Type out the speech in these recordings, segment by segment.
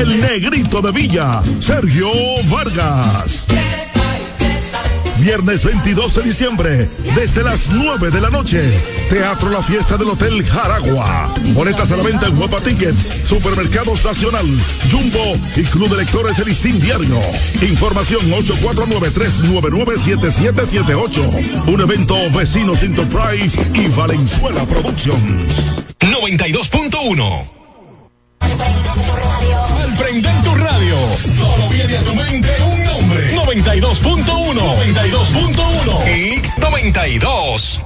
el negrito de Villa, Sergio Vargas. Viernes 22 de diciembre, desde las 9 de la noche. Teatro La Fiesta del Hotel Jaragua. Boletas a la venta en Guapa Tickets, Supermercados Nacional, Jumbo y Club de Lectores de Listín Diario. Información 849-399-7778. Un evento Vecinos Enterprise y Valenzuela Productions. 92.1 Al prender tu radio, solo viene a tu mente un nombre. 92.1 92.1 X92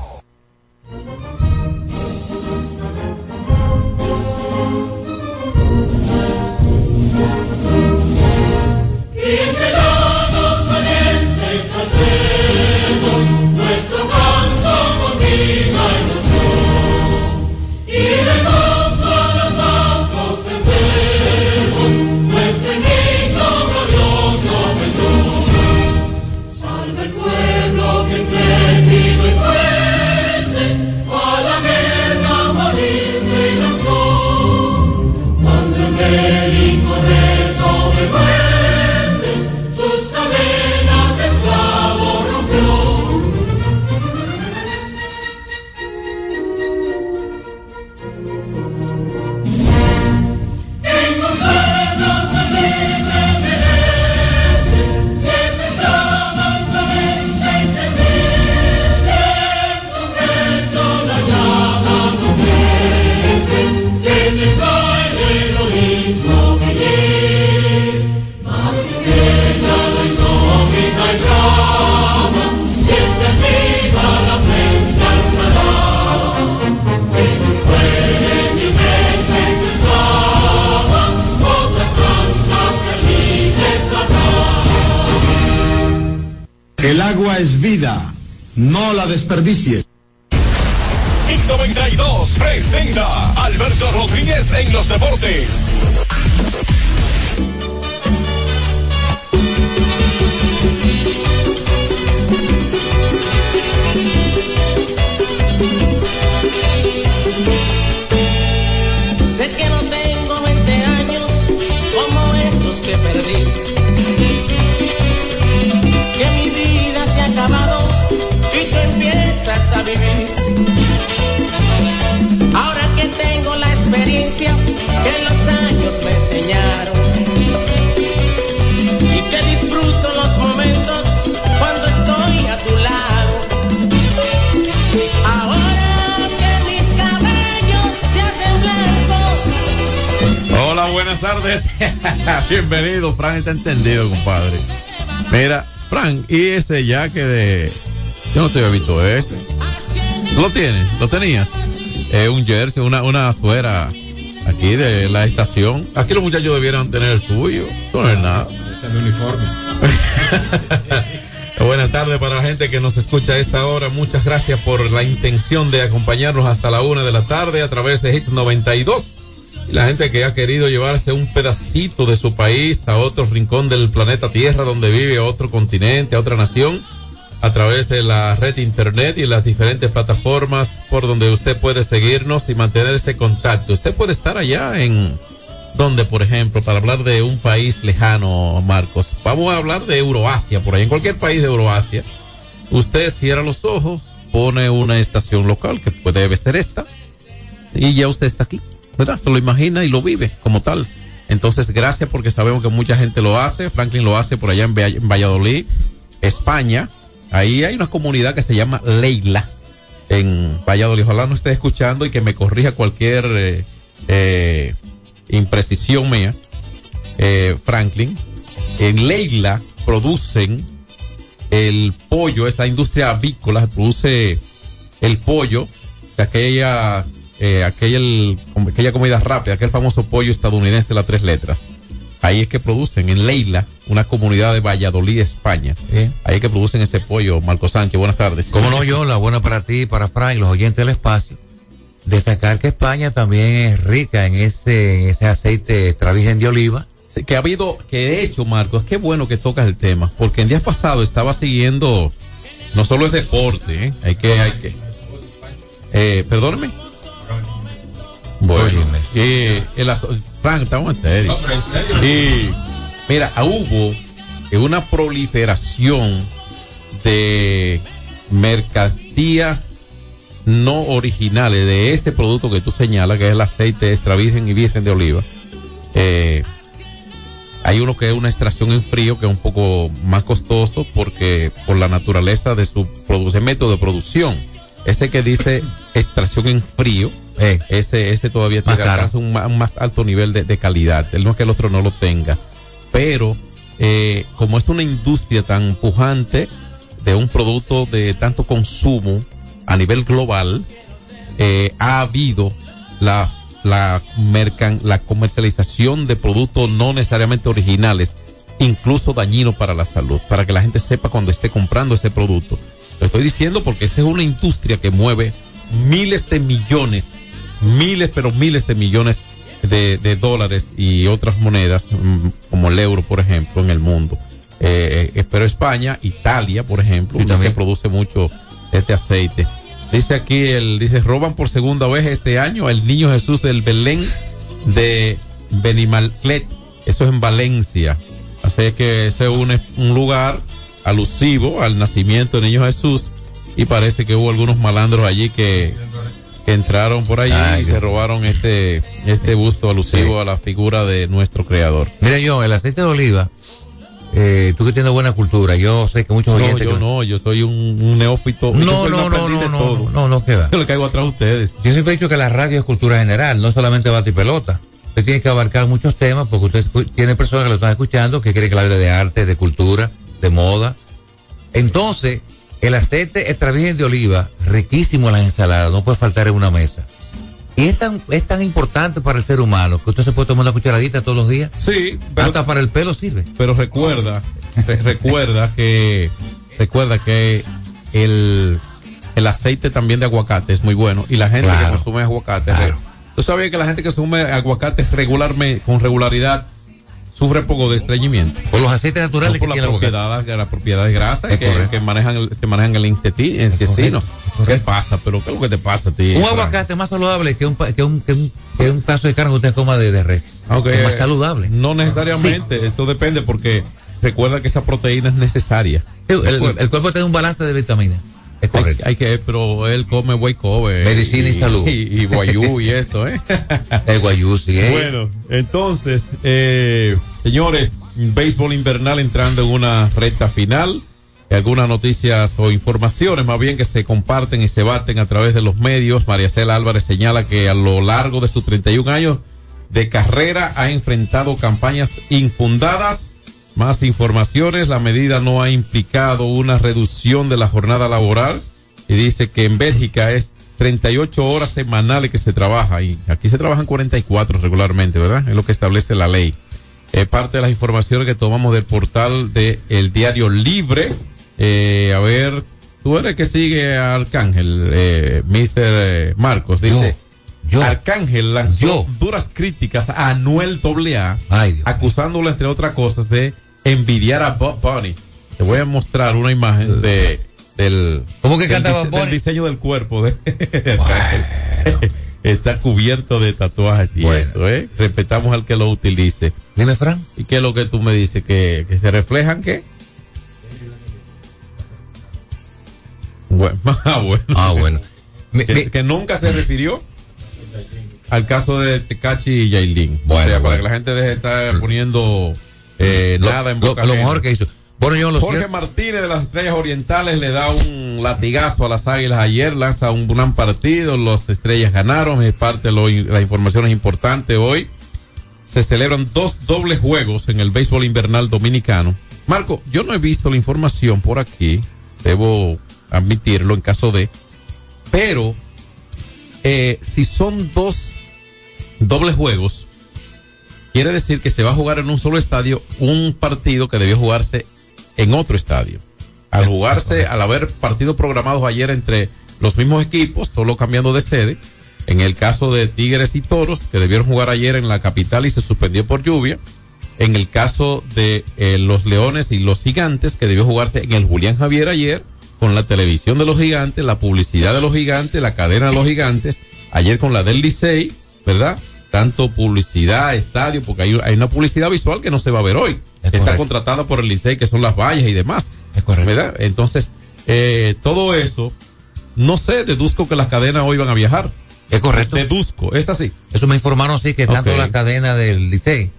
El agua es vida, no la desperdicies. X92 presenta Alberto Rodríguez en los deportes. Sé que no tengo 20 años como esos que perdí. Experiencia que los años me enseñaron. Y que disfruto los momentos cuando estoy a tu lado. Ahora que mis cabellos se hacen blancos. Hola, buenas tardes. Bienvenido, Fran está entendido, compadre. Mira, Fran, y ese yaque de. Yo no te había visto ese. ¿Lo tienes? ¿Lo tenías? Eh, un jersey, una, una suera aquí de la estación. Aquí los muchachos debieran tener el suyo. Eso no es nada. Es mi uniforme. Buenas tardes para la gente que nos escucha a esta hora. Muchas gracias por la intención de acompañarnos hasta la una de la tarde a través de Hit 92. Y la gente que ha querido llevarse un pedacito de su país a otro rincón del planeta Tierra donde vive, a otro continente, a otra nación, a través de la red internet y las diferentes plataformas por donde usted puede seguirnos y mantener ese contacto. Usted puede estar allá en donde, por ejemplo, para hablar de un país lejano, Marcos, vamos a hablar de Euroasia, por ahí, en cualquier país de Euroasia. Usted cierra los ojos, pone una estación local, que puede debe ser esta, y ya usted está aquí, ¿verdad? Se lo imagina y lo vive como tal. Entonces, gracias porque sabemos que mucha gente lo hace. Franklin lo hace por allá en, Vall- en Valladolid, España. Ahí hay una comunidad que se llama Leila en Valladolid. Ojalá no esté escuchando y que me corrija cualquier eh, eh, imprecisión mía. Eh, Franklin. En Leila producen el pollo, esta industria avícola produce el pollo, de aquella, eh, aquel, aquella comida rápida, aquel famoso pollo estadounidense, las tres letras. Ahí es que producen, en Leila, una comunidad de Valladolid, España. Ahí es que producen ese pollo. Marco Sánchez, buenas tardes. Como no, yo, la buena para ti, para Fran y los oyentes del espacio. Destacar que España también es rica en ese, en ese aceite extra virgen de oliva. Sí, que ha habido, que de hecho, Marcos, qué bueno que tocas el tema, porque en días pasados estaba siguiendo, no solo es deporte, ¿eh? hay que, hay que, eh, perdóneme. Bueno, y el Frank, estamos en serio. Y mira, ah, hubo eh, una proliferación de mercancías no originales de ese producto que tú señalas, que es el aceite extra virgen y virgen de oliva. Eh, hay uno que es una extracción en frío que es un poco más costoso porque por la naturaleza de su método de producción. Ese que dice extracción en frío, Eh, ese, ese todavía tiene alcanza un, un más alto nivel de, de calidad. El no es que el otro no lo tenga. Pero eh, como es una industria tan pujante de un producto de tanto consumo a nivel global, eh, ha habido la, la, mercan- la comercialización de productos no necesariamente originales, incluso dañinos para la salud, para que la gente sepa cuando esté comprando ese producto. Lo estoy diciendo porque esa es una industria que mueve miles de millones, miles, pero miles de millones de, de dólares y otras monedas, mm, como el euro, por ejemplo, en el mundo. Eh, eh, pero España, Italia, por ejemplo, se produce mucho este aceite. Dice aquí, el, dice, roban por segunda vez este año el niño Jesús del Belén de Benimalclet. Eso es en Valencia. Así que ese es un, un lugar alusivo al nacimiento del niño Jesús. Y parece que hubo algunos malandros allí que, que entraron por allí Ay, y se robaron este, este busto alusivo Sí. a la figura de nuestro creador. Mira, yo, el aceite de oliva, eh, tú que tienes buena cultura, yo sé que muchos No, oyentes. yo que- no, yo soy un, un neófito. No, no, no, no, no, todo. no, no, no, ¿qué va? Yo le caigo atrás a ustedes. Yo siempre he dicho que la radio es cultura general, no solamente bate y pelota. Usted tiene que abarcar muchos temas porque usted tiene personas que lo están escuchando que quieren que hable de arte, de cultura, de moda. Entonces, el aceite extra virgen de oliva, riquísimo en las ensaladas, no puede faltar en una mesa. Y es tan, es tan importante para el ser humano que usted se puede tomar una cucharadita todos los días. Sí, pero, Hasta para el pelo sirve. pero recuerda, re- recuerda que, recuerda que el, el aceite también de aguacate es muy bueno y la gente que consume aguacate. Claro. Tú sabías que la gente que consume aguacate regularmente, con regularidad, sufre poco de estreñimiento. Por los aceites naturales por que la propiedad, la propiedad de grasa que, que manejan se manejan el intestino. intestino. es ¿Qué pasa? ¿Pero qué es lo que te pasa a ti? Un aguacate más saludable que un, que un, que un, que un pedazo de carne que usted coma de, de res. Aunque, es más saludable. No necesariamente, eso depende porque recuerda que esa proteína es necesaria. El, el cuerpo tiene un balance de vitaminas. Es Hay, correcto. hay que, pero él come buey kobe. Medicina y salud. Y, y guayú y esto, ¿eh? el guayú, sí. ¿eh? Bueno, entonces, eh, señores, béisbol invernal entrando en una recta final. Algunas noticias o informaciones más bien que se comparten y se baten a través de los medios. María Cela Álvarez señala que a lo largo de sus 31 años de carrera ha enfrentado campañas infundadas. Más informaciones, la medida no ha implicado una reducción de la jornada laboral y dice que en Bélgica es 38 horas semanales que se trabaja y aquí se trabajan 44 regularmente, ¿verdad? Es lo que establece la ley. Es parte de las informaciones que tomamos del portal de El Diario Libre. Eh, a ver, tú eres el que sigue a Arcángel, eh, Mr. eh, Marcos, dice. Yo. Arcángel lanzó Yo. duras críticas a Anuel AA, Ay, acusándolo, entre otras cosas, de envidiar a Bob Bunny. Te voy a mostrar una imagen de del, ¿Cómo que del canta dise- Bob Bunny? del diseño del cuerpo de. Está cubierto de tatuajes y Bueno. esto, ¿eh? Respetamos al que lo utilice. Dime, Fran. ¿Y qué es lo que tú me dices? ¿Que, que se reflejan qué? Bueno, ah, bueno. Ah, bueno. Que, nunca se refirió al caso de Tecachi y Yailin. Bueno, o sea, para bueno. que la gente deje de estar poniendo eh, lo, nada en lo- boca lo ajena. mejor que hizo. Bueno, yo lo Jorge cierto- Martínez de las Estrellas Orientales le da un latigazo a las Águilas ayer, lanza un gran partido, los Estrellas ganaron, es parte de lo- la información es importante hoy. Se celebran dos dobles juegos en el béisbol invernal dominicano. Marco, yo no he visto la información por aquí, debo admitirlo en caso de, pero eh, si son dos dobles juegos, quiere decir que se va a jugar en un solo estadio un partido que debió jugarse en otro estadio. Al jugarse, al haber partidos programados ayer entre los mismos equipos, solo cambiando de sede, en el caso de Tigres y Toros, que debieron jugar ayer en la capital y se suspendió por lluvia, en el caso de eh, los Leones y los Gigantes, que debió jugarse en el Julián Javier ayer, con la televisión de los Gigantes, la publicidad de los Gigantes, la cadena de los Gigantes, ayer con la del Licey, ¿verdad? Tanto publicidad, estadio, porque hay, hay una publicidad visual que no se va a ver hoy. Es Está contratada por el Licey, que son las vallas y demás. Es correcto. ¿Verdad? Entonces, eh, todo eso, no sé, deduzco que las cadenas hoy van a viajar. Es correcto. Deduzco, es así. Eso me informaron, sí, que tanto la cadena del Licey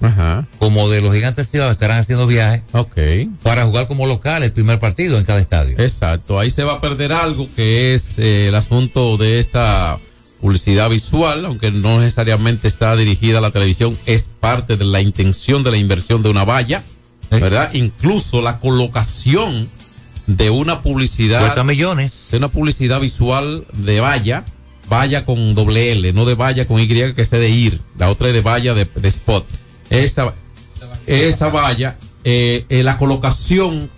como de los gigantes ciudad estarán haciendo viajes Ok. para jugar como local el primer partido en cada estadio. Exacto, ahí se va a perder algo que es eh, el asunto de esta publicidad visual, aunque no necesariamente está dirigida a la televisión, es parte de la intención de la inversión de una valla, Sí. ¿verdad? Incluso la colocación de una publicidad, Cuesta millones. de una publicidad visual de valla, valla con doble L, no de valla con Y que sea de ir, la otra es de valla de, de spot. Esa, esa valla, eh, eh, la colocación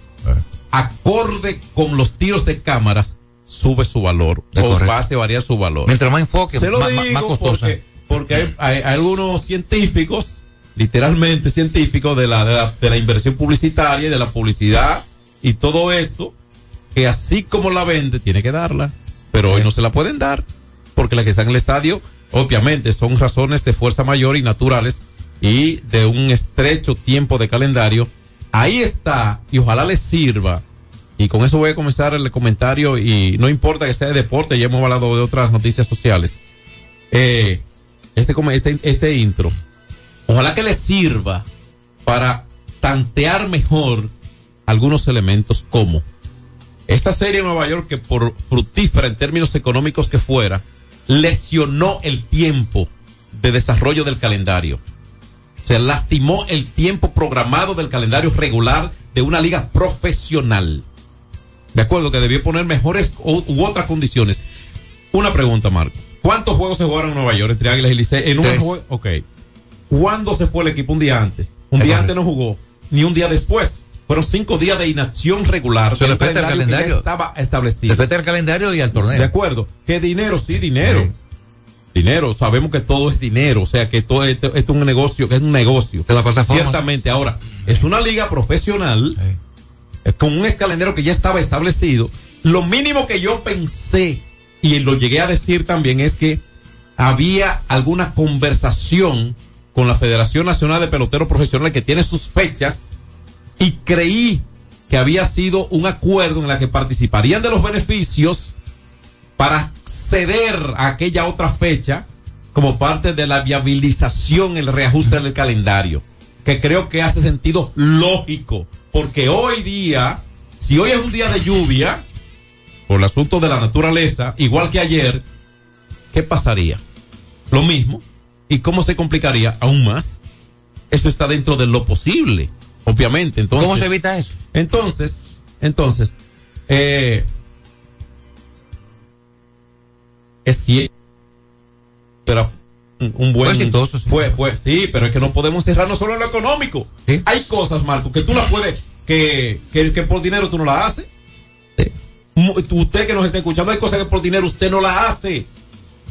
acorde con los tiros de cámaras, sube su valor Es o correcto. va a variar su valor. Mientras más enfoque, Se lo más, digo más costosa. porque, porque hay, algunos científicos, literalmente científicos de la, de la de la inversión publicitaria y de la publicidad y todo esto, que así como la vende, tiene que darla, pero hoy no se la pueden dar, porque la que está en el estadio, obviamente, son razones de fuerza mayor y naturales y de un estrecho tiempo de calendario. Ahí está, y ojalá les sirva. Y con eso voy a comenzar el comentario y no importa que sea de deporte, ya hemos hablado de otras noticias sociales. Eh, este, este, este intro, ojalá que les sirva para tantear mejor algunos elementos como esta serie en Nueva York que por fructífera en términos económicos que fuera, lesionó el tiempo de desarrollo del calendario. Se lastimó el tiempo programado del calendario regular de una liga profesional. De acuerdo, que debió poner mejores u, u otras condiciones. Una pregunta, Marcos. ¿Cuántos juegos se jugaron en Nueva York entre Águilas y Licey? En un juego. Ok. ¿Cuándo se fue el equipo? Un día antes. Un Es día correcto. antes no jugó, ni un día después. Fueron cinco días de inacción regular. Un afecta al que calendario. estaba establecido. Respeta el calendario y al torneo. De acuerdo. ¿Qué dinero? Sí, dinero. Sí. Dinero. Sabemos que todo es dinero. O sea, que todo esto, esto es un negocio, que es un negocio. De la plataforma. Ciertamente. Ahora, es una liga profesional Sí. Eh, con un escalendero que ya estaba establecido. Lo mínimo que yo pensé, y lo llegué a decir también, es que había alguna conversación con la Federación Nacional de Peloteros Profesionales que tiene sus fechas y creí que había sido un acuerdo en la que participarían de los beneficios para ceder a aquella otra fecha como parte de la viabilización, el reajuste del calendario, que creo que hace sentido lógico, porque hoy día, si hoy es un día de lluvia, por el asunto de la naturaleza, igual que ayer, ¿qué pasaría? Lo mismo. ¿Y cómo se complicaría aún más? Eso está dentro de lo posible, obviamente. Entonces, ¿Cómo se evita eso? entonces, entonces, eh, es cierto, pero un, buen, Fue exitoso, sí. fue, fue, sí, pero es que no podemos cerrarnos solo en lo económico. Sí. Hay cosas, Marco, que tú las puedes, que, que, que por dinero tú no las haces. Sí. Usted que nos está escuchando, hay cosas que por dinero usted no las hace.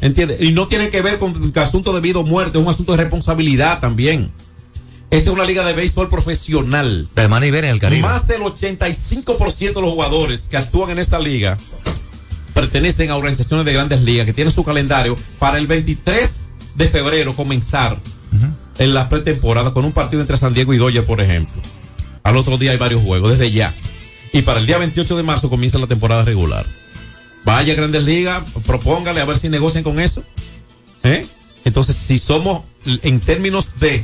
¿Entiende? Y no tiene que ver con el asunto de vida o muerte, es un asunto de responsabilidad también. Esta es una liga de béisbol profesional. De en el Caribe. Más del 85% de los jugadores que actúan en esta liga pertenecen a organizaciones de grandes ligas que tienen su calendario para el 23 de febrero comenzar en la pretemporada con un partido entre San Diego y Dodgers, por ejemplo. Al otro día hay varios juegos, desde ya. Y para el día 28 de marzo comienza la temporada regular. Vaya Grandes Ligas, propóngale a ver si negocian con eso. ¿Eh? Entonces, si somos en términos de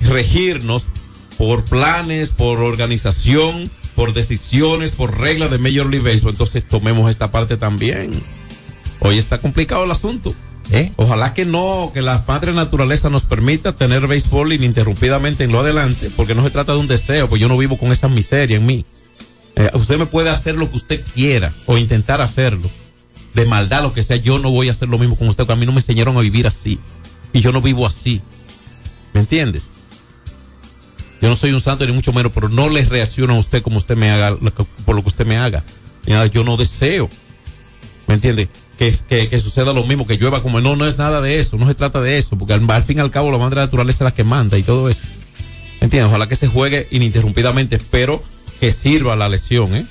regirnos por planes, por organización, por decisiones, por reglas de Major League Baseball, entonces tomemos esta parte también. Hoy está complicado el asunto. ¿Eh? Ojalá que no, que la madre naturaleza nos permita tener béisbol ininterrumpidamente en lo adelante, porque no se trata de un deseo, pues yo no vivo con esa miseria en mí. Eh, usted me puede hacer lo que usted quiera o intentar hacerlo, de maldad, lo que sea, yo no voy a hacer lo mismo con usted, porque a mí no me enseñaron a vivir así, y yo no vivo así. ¿Me entiendes? Yo no soy un santo ni mucho menos, pero no le reacciono a usted como usted me haga, por lo que usted me haga. Yo no deseo. ¿Me entiende? Que, que, que suceda lo mismo, que llueva como no, no es nada de eso, no se trata de eso, porque al, al fin y al cabo la madre naturaleza es la que manda y todo eso. ¿Me entiendes? Ojalá que se juegue ininterrumpidamente, pero que sirva la lesión, ¿eh?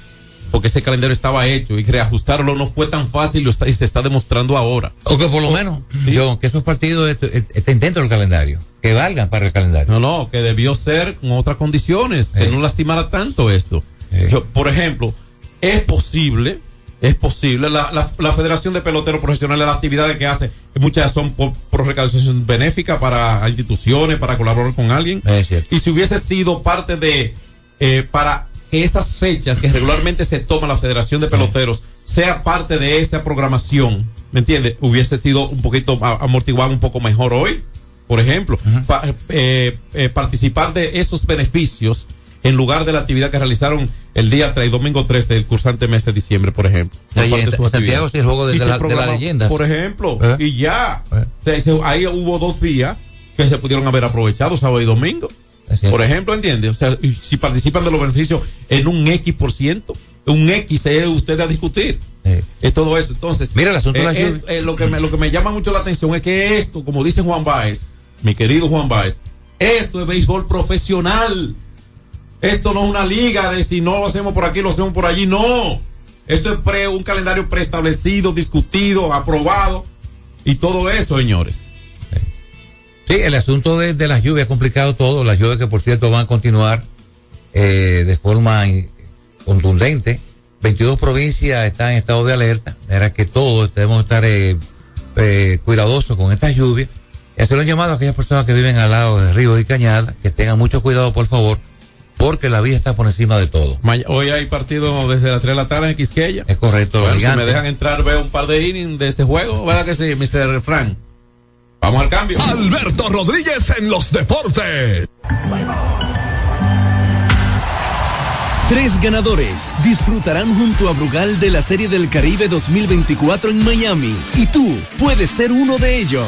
porque ese calendario estaba hecho y reajustarlo no fue tan fácil lo está- y se está demostrando ahora. O que por lo menos, yo, que esos partidos est- est- estén dentro del calendario, que valgan para el calendario. No, no, que debió ser con otras condiciones, que Eh. no lastimara tanto esto. Eh. Yo, por ejemplo, es posible, es posible, la, la, la Federación de Peloteros Profesionales, las actividades que hace, muchas son por, por recaudación benéfica para instituciones, para colaborar con alguien. Es cierto. Y si hubiese sido parte de, eh, para que esas fechas que regularmente se toma la Federación de Peloteros sea parte de esa programación, ¿me entiendes? Hubiese sido un poquito amortiguado un poco mejor hoy, por ejemplo, Pa- eh, eh, participar de esos beneficios en lugar de la actividad que realizaron el día 3, domingo 3 del cursante mes de diciembre, por ejemplo. Oye, en- Santiago actividades. sí el juego de- Y de se la- de la programa, leyenda. Por ejemplo, Eh. y ya. Eh. Se- ahí hubo dos días que se pudieron haber aprovechado, sábado y domingo. Por ejemplo, ¿entiende? O sea, si participan de los beneficios en un X por ciento, un X es usted a discutir. Sí. Es todo eso. Entonces, Mira, el asunto eh, lo, que me, lo que me llama mucho la atención es que esto, como dice Juan Báez, mi querido Juan Báez, esto es béisbol profesional. Esto no es una liga de si no lo hacemos por aquí, lo hacemos por allí. No. Esto es pre, un calendario preestablecido, discutido, aprobado y todo eso, señores. Sí, el asunto de, de las lluvias ha complicado todo. Las lluvias que, por cierto, van a continuar eh, de forma contundente. 22 provincias están en estado de alerta. Era que todos debemos estar eh, eh, cuidadosos con estas lluvias. Y hacer un llamado a aquellas personas que viven al lado de ríos y cañadas, que tengan mucho cuidado, por favor, porque la vida está por encima de todo. Hoy hay partido desde las 3 de la tarde en Quisqueya. Es correcto, Bueno, si me dejan entrar, veo un par de innings de ese juego. ¿Verdad que sí, Mr. Frank? Vamos al cambio. Alberto Rodríguez en los deportes. Tres ganadores disfrutarán junto a Brugal de la Serie del Caribe 2024 en Miami y tú puedes ser uno de ellos.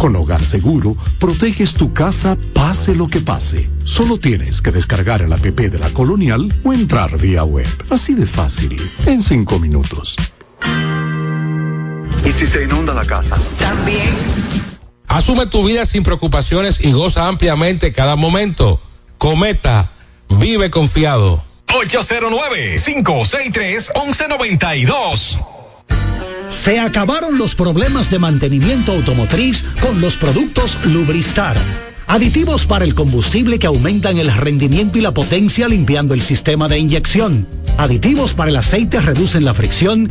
Con Hogar Seguro, proteges tu casa pase lo que pase. Solo tienes que descargar el app de la Colonial o entrar vía web. Así de fácil, en cinco minutos. ¿Y si se inunda la casa? También. Asume tu vida sin preocupaciones y goza ampliamente cada momento. Cometa, vive confiado. 809-563-1192. Se acabaron los problemas de mantenimiento automotriz con los productos Lubristar. Aditivos para el combustible que aumentan el rendimiento y la potencia limpiando el sistema de inyección. Aditivos para el aceite reducen la fricción,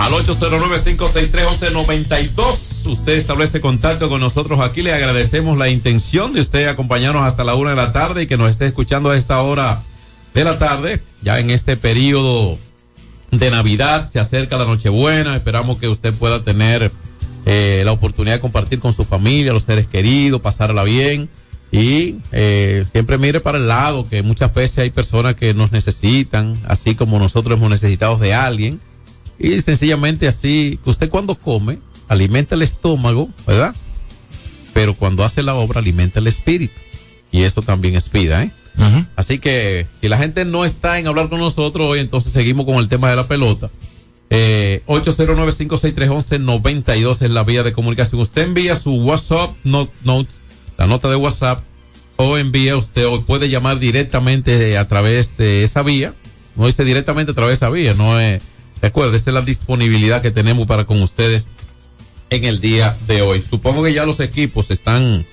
Al 809-563-1192. Usted establece contacto con nosotros aquí. Le agradecemos la intención de usted acompañarnos hasta la una de la tarde y que nos esté escuchando a esta hora de la tarde. Ya en este periodo de Navidad se acerca la Nochebuena. Esperamos que usted pueda tener eh, la oportunidad de compartir con su familia, los seres queridos, pasarla bien. Y eh, siempre mire para el lado, que muchas veces hay personas que nos necesitan, así como nosotros hemos necesitado de alguien. Y sencillamente así, usted cuando come, alimenta el estómago, ¿verdad? Pero cuando hace la obra, alimenta el espíritu. Y eso también es vida, ¿eh? Así que si la gente no está en hablar con nosotros hoy, entonces seguimos con el tema de la pelota. Eh, 809-563-1192 es la vía de comunicación. Usted envía su WhatsApp note, note, la nota de WhatsApp, o envía usted, o puede llamar directamente a través de esa vía. No dice directamente a través de esa vía, no es. Recuerde, esa es la disponibilidad que tenemos para con ustedes en el día de hoy. Supongo que ya los equipos están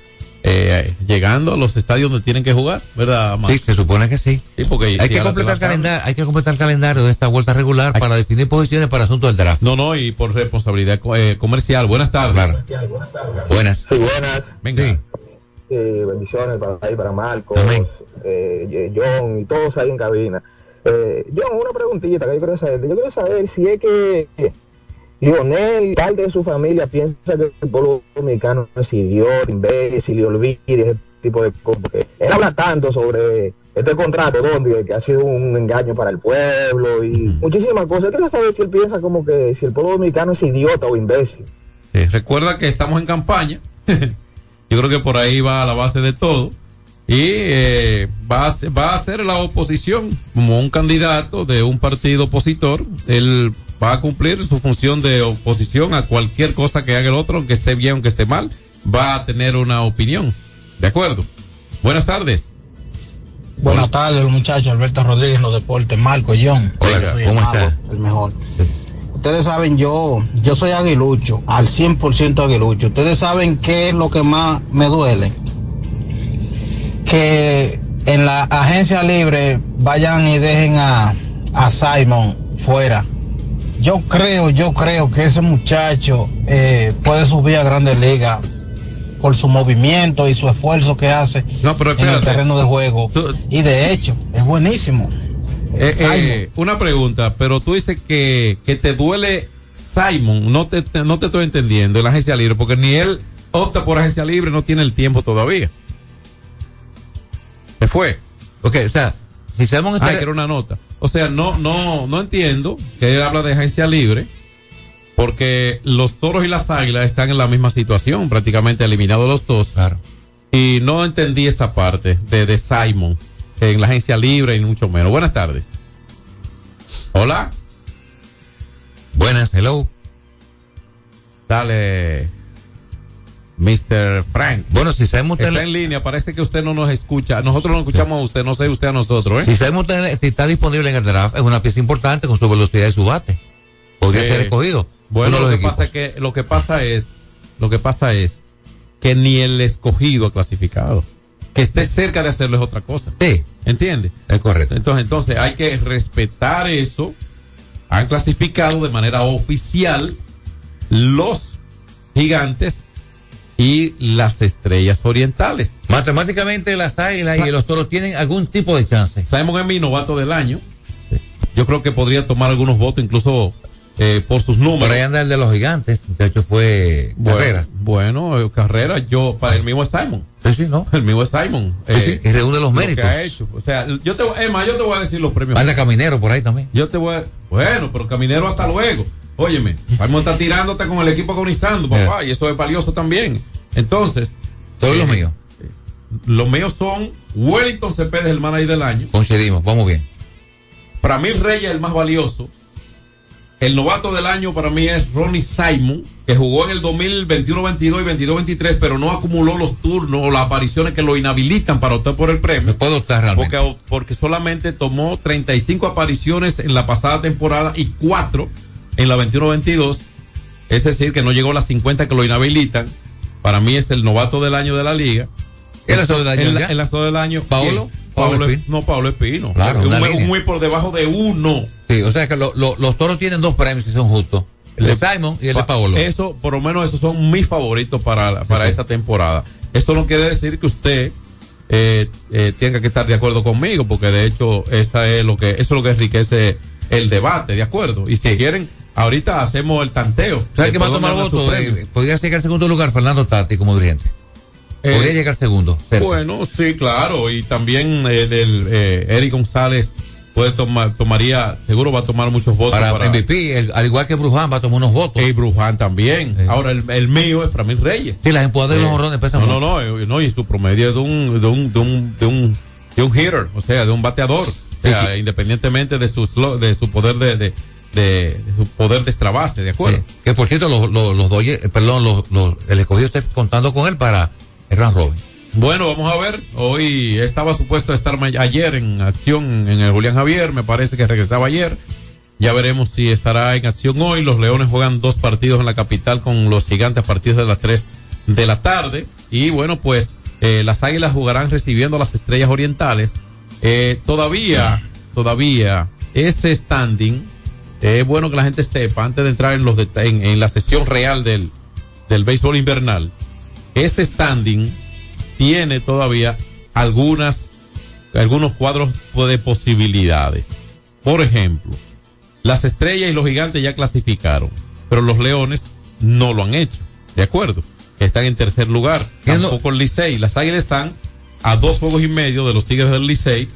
eh, llegando a los estadios donde tienen que jugar, ¿verdad? Sí, se supone que sí. Sí, porque hay, si que completar saben. calendario, hay que completar el calendario de esta vuelta regular para definir posiciones para asuntos del draft. No, no, y por responsabilidad eh, comercial. Buenas tardes. Claro. Buenas. Sí, buenas. Venga. Eh, bendiciones para para Marcos, eh, John y todos ahí en cabina. Eh, John, una preguntita que yo quiero saber. Yo quiero saber si es que Lionel, parte de su familia, piensa que el pueblo dominicano es idiota, imbécil y olvide ese tipo de cosas. Porque él habla tanto sobre este contrato, donde que ha sido un engaño para el pueblo y muchísimas cosas. Yo quiero saber si él piensa como que si el pueblo dominicano es idiota o imbécil. Sí, recuerda que estamos en campaña. Yo creo que por ahí va la base de todo. Y eh, va, a, ser- va a ser la oposición como un candidato de un partido opositor. Él va a cumplir su función de oposición a cualquier cosa que haga el otro, aunque esté bien, aunque esté mal. Va a tener una opinión. ¿De acuerdo? Buenas tardes. Buenas tardes, muchachos. Alberto Rodríguez, en los deportes. Marco, John. Hola, ¿cómo el mago, está? El mejor. Ustedes saben, yo, yo soy aguilucho, al 100% aguilucho. Ustedes saben qué es lo que más me duele. Que en la agencia libre vayan y dejen a, a Simon fuera. Yo creo, yo creo que ese muchacho eh, puede subir a Grandes Ligas por su movimiento y su esfuerzo que hace en el terreno de juego. Y de hecho, es buenísimo. Eh, eh, una pregunta, pero tú dices que, que te duele Simon, no te, te- no te estoy entendiendo, en la agencia libre, porque ni él opta por agencia libre, no tiene el tiempo todavía. Se fue. Ok, o sea, si Simon Ah, está- que era una nota. O sea, no, no, no entiendo que él habla de agencia libre, porque los toros y las águilas están en la misma situación, prácticamente eliminados los dos. Y no entendí esa parte de, de Simon, en la agencia libre y mucho menos. Buenas tardes. Hola. Buenas, hello. Dale, Mr. Frank. Bueno, si sabemos Está en línea, parece que usted no nos escucha. Nosotros no escuchamos a usted, no sé usted a nosotros, ¿eh? Si Simon tiene- si está disponible en el draft, es una pieza importante con su velocidad y su bate. Podría Eh, ser escogido. Bueno, lo que pasa es que lo que pasa es lo que pasa es que ni el escogido ha clasificado. Que esté cerca de hacerlo es otra cosa. Sí. ¿Entiende? Es correcto. Entonces, entonces hay que respetar eso. Han clasificado de manera oficial los gigantes y las estrellas orientales. Matemáticamente las águilas y los toros tienen algún tipo de chance. Simon es mi novato del año. Yo creo que podría tomar algunos votos, incluso eh, por sus números. Por ahí anda el de los gigantes, de hecho fue Bueno, Carrera. Bueno, eh, carrera, yo, para el mismo es Simon. Sí, sí, no. El mismo es Simon. Sí, sí, que reúne los lo méritos. que ha hecho. O sea, yo te, más, yo te voy a decir los premios. Anda Caminero por ahí también. Yo te voy a, bueno, pero Caminero hasta luego. Óyeme, Simon está tirándote con el equipo agonizando, papá, y eso es valioso también. Entonces. Todos eh, los míos. Los míos son Wellington Cepeda, el manager del año. Concedimos, vamos bien. Para mí Reyes es el más valioso. El novato del año para mí es Ronnie Simon, que jugó en el 2021-22 y 22-23, pero no acumuló los turnos o las apariciones que lo inhabilitan para optar por el premio. puedo optar realmente. Porque, porque solamente tomó 35 apariciones en la pasada temporada y 4 en la 21-22. Es decir, que no llegó a las 50 que lo inhabilitan. Para mí es el novato del año de la liga. ¿El lanzador del año El, el lanzador del año. ¿Paolo? Espino. No, Pablo Espino. Claro, un, muy- línea. un muy por debajo de uno. Sí, o sea que lo- lo- los toros tienen dos premios si son justos. El de Simon y el de Pa- Paolo. Eso, por lo menos, esos son mis favoritos para, para Sí. esta temporada. Eso no quiere decir que usted eh, eh, tenga que estar de acuerdo conmigo, porque de hecho, esa es lo que, eso es lo que enriquece el debate, ¿de acuerdo? Y si quieren, ahorita hacemos el tanteo. ¿Sabes qué va a tomar voto? Eh, podría llegar segundo lugar Fernando Tati como dirigente. Podría Eh, llegar segundo. cerca. Bueno, sí, claro. Y también el, el, eh, Eric González puede tomar, tomaría, seguro va a tomar muchos votos para, para, MVP, el- al igual que Bruján va a tomar unos votos. Y Bruján también. Ahora, el, el mío es Framil Reyes. Sí, las empujadas de los Eh, honrones pesan no, mucho. no, no, eh, no, y su promedio es de un, de un, de un, de un, de un hitter, o sea, de un bateador. O sea, independientemente de su, de su poder de, de, de, de su poder de extra base, ¿de acuerdo? Sí. Que por cierto, los, los, eh, perdón, los, los- el escogido está contando con él para el round robin. Bueno, vamos a ver. Hoy estaba supuesto estar ayer en acción en el Julián Javier. Me parece que regresaba ayer. Ya veremos si estará en acción hoy. Los Leones juegan dos partidos en la capital con los Gigantes a partir de las 3 de la tarde. Y bueno, pues eh, las Águilas jugarán recibiendo a las Estrellas Orientales. Eh, todavía, todavía, ese standing, es bueno que la gente sepa, antes de entrar en, los en, en la sesión real del, del béisbol invernal, ese standing tiene todavía algunas, algunos cuadros de posibilidades. Por ejemplo, las estrellas y los gigantes ya clasificaron, pero los leones no lo han hecho. ¿De acuerdo? Están en tercer lugar. Tampoco el Licey. Las águilas están a dos juegos y medio de los tigres del Licey.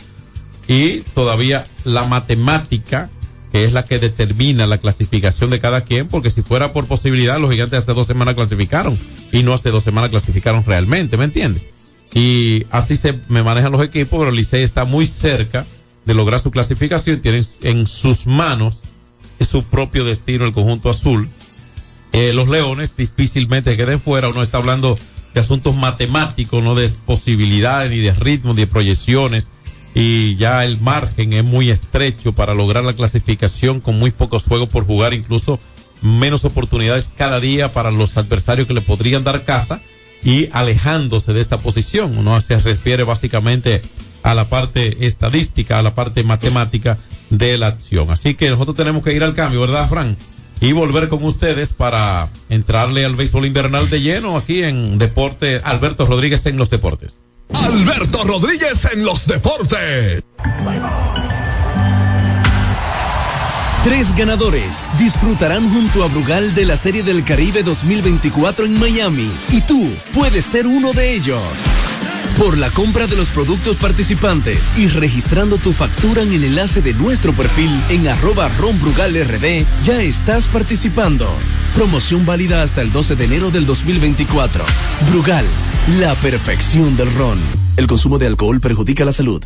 Y todavía la matemática, que es la que determina la clasificación de cada quien, porque si fuera por posibilidad, los gigantes hace dos semanas clasificaron y no hace dos semanas clasificaron realmente, ¿me entiendes? Y así se me manejan los equipos, pero Licey está muy cerca de lograr su clasificación, tienen en sus manos su propio destino el conjunto azul. Eh, los Leones difícilmente queden fuera, uno está hablando de asuntos matemáticos, no de posibilidades, ni de ritmo, ni de proyecciones, y ya el margen es muy estrecho para lograr la clasificación con muy pocos juegos por jugar, incluso menos oportunidades cada día para los adversarios que le podrían dar casa y alejándose de esta posición. Uno se refiere básicamente a la parte estadística, a la parte matemática de la acción. Así que nosotros tenemos que ir al cambio, ¿verdad, Fran? Y volver con ustedes para entrarle al béisbol invernal de lleno aquí en Deporte Alberto Rodríguez en los deportes. Alberto Rodríguez en los deportes. Tres ganadores disfrutarán junto a Brugal de la Serie del Caribe 2024 en Miami y tú puedes ser uno de ellos. Por la compra de los productos participantes y registrando tu factura en el enlace de nuestro perfil en arroba ronbrugalrd, ya estás participando. Promoción válida hasta el 12 de enero del 2024. Brugal, la perfección del ron. El consumo de alcohol perjudica la salud.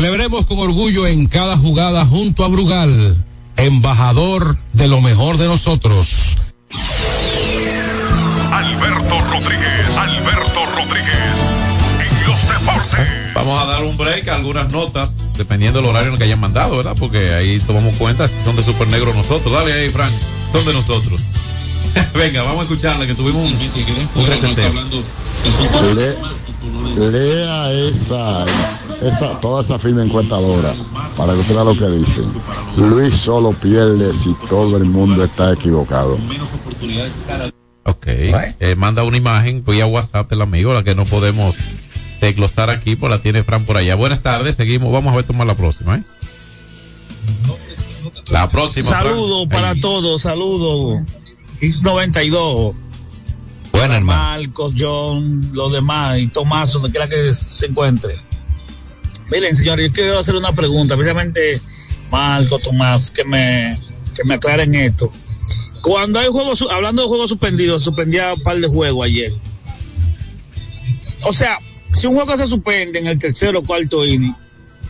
Celebremos con orgullo en cada jugada junto a Brugal, embajador de lo mejor de nosotros. Alberto Rodríguez, Alberto Rodríguez, en los deportes. Vamos a dar un break, algunas notas, dependiendo del horario en el que hayan mandado, ¿verdad? Porque ahí tomamos cuenta si son de Super Negro nosotros. Dale ahí, Frank, son de nosotros. Venga, vamos a escucharle, que tuvimos un, un reseteo. Le- lea esa, esa, toda esa firma encuestadora para que usted vea lo que dice. Luis solo pierde si todo el mundo está equivocado. Ok. Eh, manda una imagen vía WhatsApp del amigo, la que no podemos desglosar aquí, pues la tiene Fran por allá. Buenas tardes, seguimos. Vamos a ver tomar la próxima, ¿eh? La próxima. Saludos para Ahí. todos, saludos. X 92. Bueno, hermano. Marcos, John, los demás y Tomás, donde quiera que se encuentre. Miren, señores, yo quiero hacer una pregunta, precisamente Marco, Tomás, que me, que me aclaren esto. Cuando hay juegos, hablando de juegos suspendidos, suspendía un par de juegos ayer. O sea, si un juego se suspende en el tercero o cuarto inning,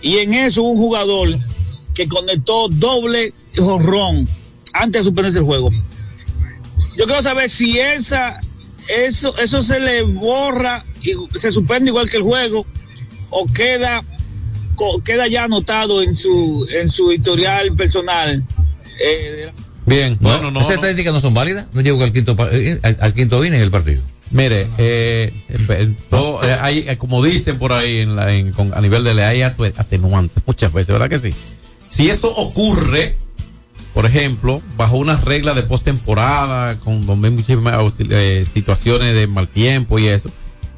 y en eso un jugador que conectó doble jorrón antes de suspenderse el juego. Yo quiero saber si esa, eso, eso se le borra y se suspende igual que el juego, o queda, queda ya anotado en su, en su historial personal. Eh, Bien, No, bueno, no. Esas no. estadísticas no son válidas. No llegó al quinto, pa- eh, al, al quinto inning el partido. Mire, eh, eh, todo, eh, hay, eh, como dicen por ahí en la, en- con- a nivel de ley, hay atenuantes muchas veces, ¿verdad que sí? Si eso ocurre, por ejemplo, bajo una regla de postemporada, con donde hay muchísimas eh, situaciones de mal tiempo y eso,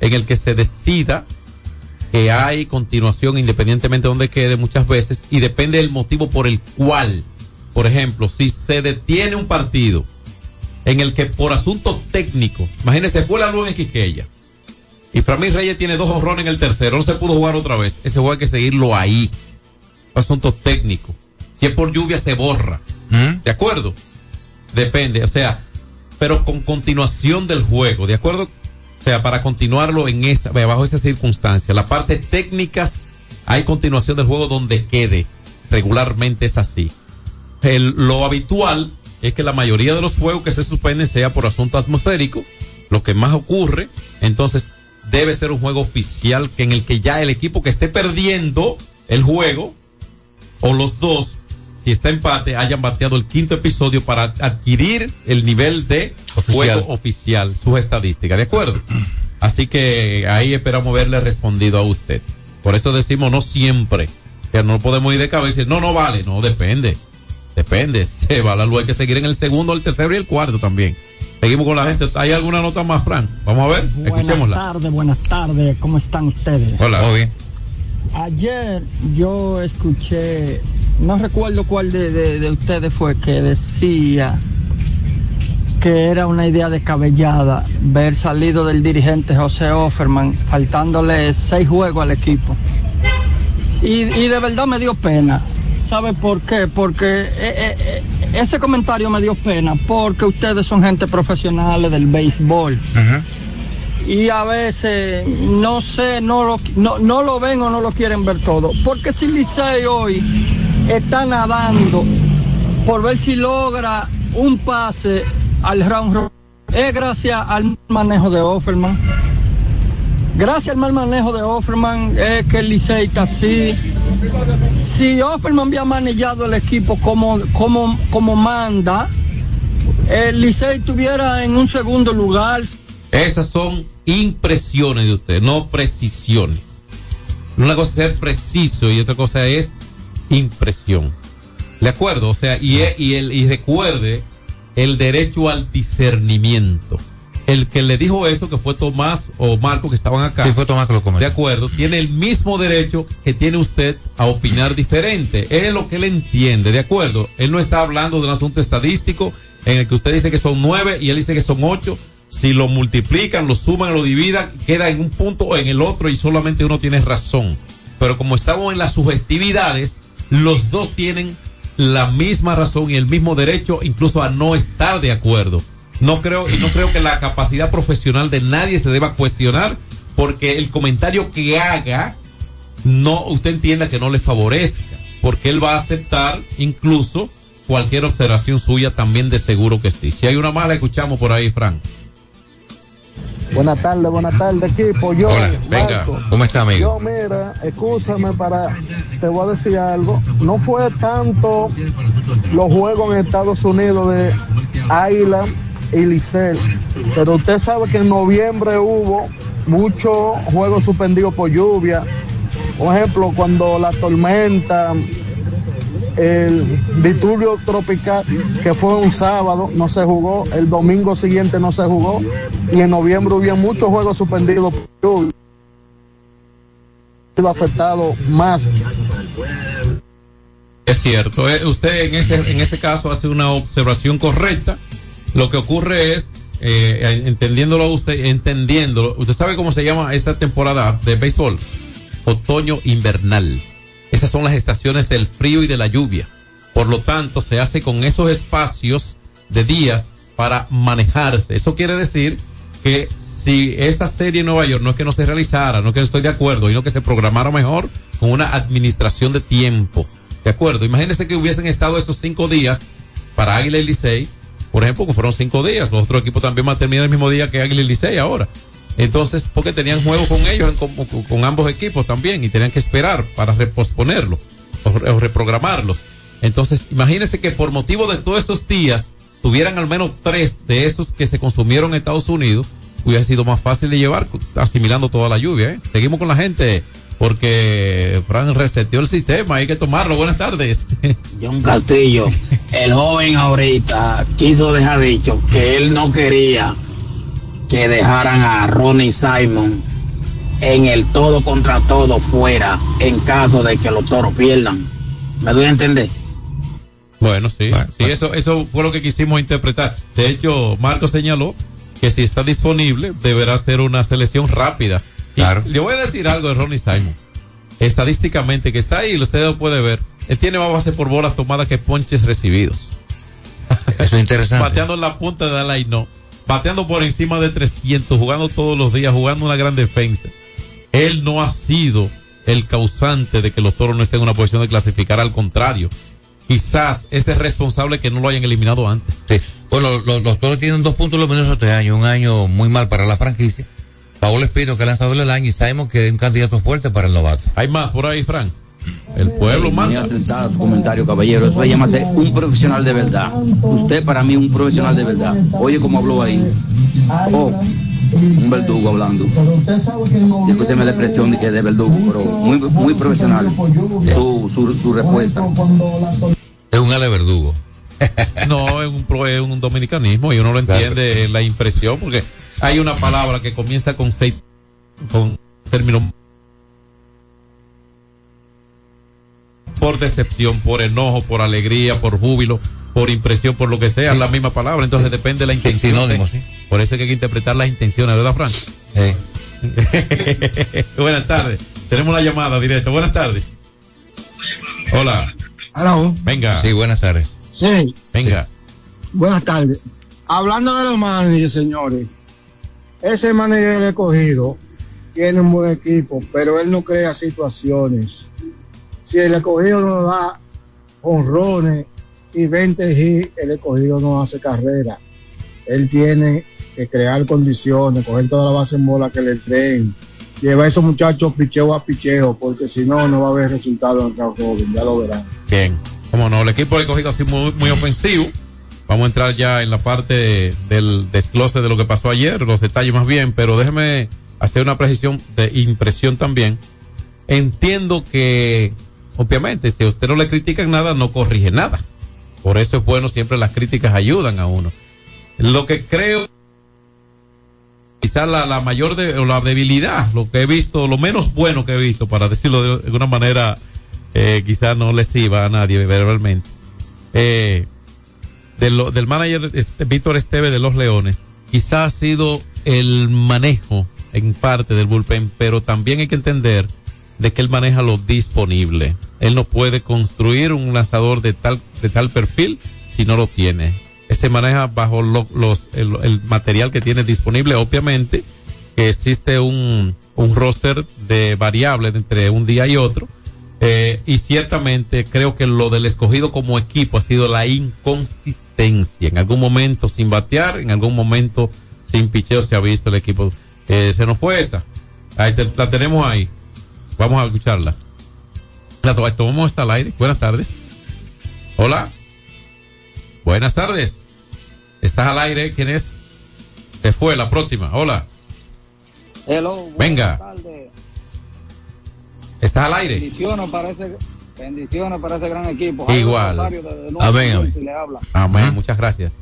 en el que se decida que hay continuación independientemente de donde quede muchas veces y depende del motivo por el cual, por ejemplo, si se detiene un partido en el que por asunto técnico, imagínese, fue la luz en y Framil Reyes tiene dos horrones en el tercero, no se pudo jugar otra vez, ese juego hay que seguirlo ahí, asunto técnico. Si es por lluvia se borra, ¿de acuerdo? Depende, o sea, pero con continuación del juego, ¿de acuerdo? O sea, para continuarlo en esa, bajo esa circunstancia. La parte técnica, hay continuación del juego donde quede. Regularmente es así. El- lo habitual es que la mayoría de los juegos que se suspenden sea por asunto atmosférico, lo que más ocurre. Entonces, debe ser un juego oficial que en el que ya el equipo que esté perdiendo el juego, o los dos, si está empate, hayan bateado el quinto episodio para adquirir el nivel de juego oficial, sus estadísticas, ¿de acuerdo? Así que ahí esperamos verle respondido a usted. Por eso decimos no siempre, que no podemos ir de cabeza y decir, no, no vale, no, depende. Depende, se va la luz, hay que seguir en el segundo, el tercero y el cuarto también. Seguimos con la gente. ¿Hay alguna nota más, Fran? Vamos a ver, Buenas escuchémosla. tardes, buenas tardes. ¿Cómo están ustedes? Hola. Todo bien. Ayer yo escuché no recuerdo cuál de, de- de ustedes fue que decía que era una idea descabellada ver salido del dirigente José Offerman faltándole seis juegos al equipo. Y, y de verdad me dio pena. ¿Sabe por qué? Porque eh, eh, eh, ese comentario me dio pena porque ustedes son gente profesional del béisbol y a veces no sé, no lo, no, no lo ven o no lo quieren ver todo. Porque si Licey hoy está nadando por ver si logra un pase al round robin, es gracias al manejo de Offerman. Gracias al mal manejo de Offerman es que el Licey está así. Si Offerman había manejado el equipo como, como, como manda, el Licey estuviera en un segundo lugar. Esas son impresiones de usted, no precisiones. Una cosa es ser preciso y otra cosa es impresión. ¿De acuerdo? O sea, y, y, el, y recuerde el derecho al discernimiento. El que le dijo eso, que fue Tomás o Marco que estaban acá. Sí, fue Tomás que lo comentó. De acuerdo, tiene el mismo derecho que tiene usted a opinar diferente. Es lo que él entiende, ¿de acuerdo? Él no está hablando de un asunto estadístico en el que usted dice que son nueve y él dice que son ocho. Si lo multiplican, lo suman, lo dividan, queda en un punto o en el otro y solamente uno tiene razón. Pero como estamos en las subjetividades, los dos tienen la misma razón y el mismo derecho incluso a no estar de acuerdo. No creo, y no creo que la capacidad profesional de nadie se deba cuestionar porque el comentario que haga no, usted entienda que no le favorezca, porque él va a aceptar incluso cualquier observación suya también de seguro que sí. Si hay una mala, escuchamos por ahí, Frank. Buenas tardes, buenas tardes, equipo. Yo, Venga, Marco. ¿cómo está, amigo? Yo, mira, escúchame para. Te voy a decir algo. No fue tanto los juegos en Estados Unidos de Águila y Licey, pero usted sabe que en noviembre hubo muchos juegos suspendidos por lluvia. Por ejemplo, cuando la tormenta, el disturbio tropical, que fue un sábado, no se jugó, el domingo siguiente no se jugó, y en noviembre hubo muchos juegos suspendidos por afectado más. Es cierto, eh, usted en ese, en ese caso hace una observación correcta. Lo que ocurre es, eh, entendiéndolo usted, entendiéndolo, usted sabe cómo se llama esta temporada de béisbol, otoño invernal. Esas son las estaciones del frío y de la lluvia. Por lo tanto, se hace con esos espacios de días para manejarse. Eso quiere decir que si esa serie en Nueva York no es que no se realizara, no es que estoy de acuerdo, sino que se programara mejor con una administración de tiempo. De acuerdo, imagínense que hubiesen estado esos cinco días para Águila y Licey, por ejemplo, que fueron cinco días. Los otros equipos también terminar el mismo día que Águila y Licey ahora. Entonces, porque tenían juegos con ellos, con, con- ambos equipos también, y tenían que esperar para reposponerlo o, re- o reprogramarlos. Entonces, imagínense que por motivo de todos esos días, tuvieran al menos tres de esos que se consumieron en Estados Unidos, hubiera sido más fácil de llevar, asimilando toda la lluvia. ¿eh? Seguimos con la gente, porque Fran reseteó el sistema, hay que tomarlo. Buenas tardes. John Castillo, el joven ahorita quiso dejar dicho que él no quería que dejaran a Ronnie Simon en el todo contra todo fuera en caso de que los toros pierdan. ¿Me doy a entender? Bueno, sí, sí, eso, eso fue lo que quisimos interpretar. De hecho, Marco señaló que si está disponible, deberá ser una selección rápida. Y le voy a decir algo de Ronnie Simon. Estadísticamente, que está ahí, usted lo puede ver. Él tiene más base por bolas tomadas que ponches recibidos. Eso es interesante. Bateando en la punta de la y no. Bateando por encima de 300, jugando todos los días, jugando una gran defensa. Él no ha sido el causante de que los toros no estén en una posición de clasificar, al contrario. Quizás este es responsable que no lo hayan eliminado antes. Sí. Bueno, los, los toros tienen dos puntos luminosos este año, un año muy mal para la franquicia. Paolo Espino, que ha lanzado el año, y sabemos que es un candidato fuerte para el novato. Hay más por ahí, Frank. El pueblo Muy acertado su comentario, caballero. Eso se llama ser un profesional de verdad. Usted para mí un profesional de verdad. Oye cómo habló ahí. Oh, un verdugo hablando. Después se me da expresión de que es de verdugo, pero muy, muy profesional su, su, su respuesta. Es un ale verdugo. No, es un, pro- es un dominicanismo y uno lo entiende la impresión porque hay una palabra que comienza con seis, con término por decepción, por enojo, por alegría, por júbilo, por impresión, por lo que sea, la misma palabra. Entonces depende de la intención. sinónimo, sí. Por eso hay que interpretar las intenciones, ¿verdad, Frank? Buenas tardes. Tenemos una llamada directa. Buenas tardes. Hola. Aló. Venga. Sí, buenas tardes. Sí, Venga. buenas tardes. Hablando de los managers, señores, ese manager del escogido tiene un buen equipo, pero él no crea situaciones. Si el escogido no da honrones y 20 hits, el escogido no hace carrera. Él tiene que crear condiciones, coger toda la base en bola que le den, llevar a esos muchachos picheo a picheo, porque si no, no va a haber resultado en el robin, ya lo verán. Bien. Como no, el equipo del cogido así muy, muy ofensivo. Vamos a entrar ya en la parte del desglose de lo que pasó ayer, los detalles más bien, pero déjeme hacer una precisión de impresión también. Entiendo que, obviamente, si a usted no le critican nada, no corrige nada. Por eso es bueno, siempre las críticas ayudan a uno. Lo que creo, quizás la, la mayor de, la debilidad, lo que he visto, lo menos bueno que he visto, para decirlo de alguna manera, eh, quizás no lesiva a nadie verbalmente. Eh, del manager este, Víctor Esteve de los Leones, quizás ha sido el manejo en parte del bullpen, pero también hay que entender de que él maneja lo disponible. Él no puede construir un lanzador de tal, de tal perfil si no lo tiene. Él se maneja bajo lo- los, el, material que tiene disponible, obviamente, existe un, un roster de variables entre un día y otro. Eh, y ciertamente creo que lo del escogido como equipo ha sido la inconsistencia. En algún momento sin batear, en algún momento sin picheo se ha visto el equipo. Eh, se nos fue esa. Ahí te- la tenemos ahí. Vamos a escucharla. La to- tomamos hasta al aire. Buenas tardes. Hola. Buenas tardes. Estás al aire. ¿Quién es? Se fue la próxima. Hola. Hello. buenas Venga. tardes. Estás al aire. Bendiciones para ese, bendiciones para ese gran equipo. Igual. Amén. Amén. Muchas gracias.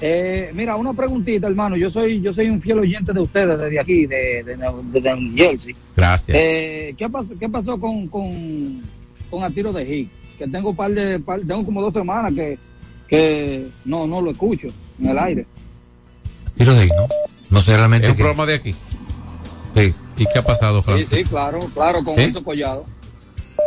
Eh, mira, una preguntita, hermano. Yo soy yo soy un fiel oyente de ustedes desde aquí, de, de, de New Jersey. Gracias. Eh, ¿qué, pasó, ¿Qué pasó con, con, con a tiro de hit? Que tengo un par de par- tengo como dos semanas que, que no no lo escucho en el aire. Tiro de ahí, ¿no? No sé realmente. Es un programa de aquí. Sí. ¿Y qué ha pasado, Sí, Frank? sí, claro, claro, con ¿Eh? eso collado.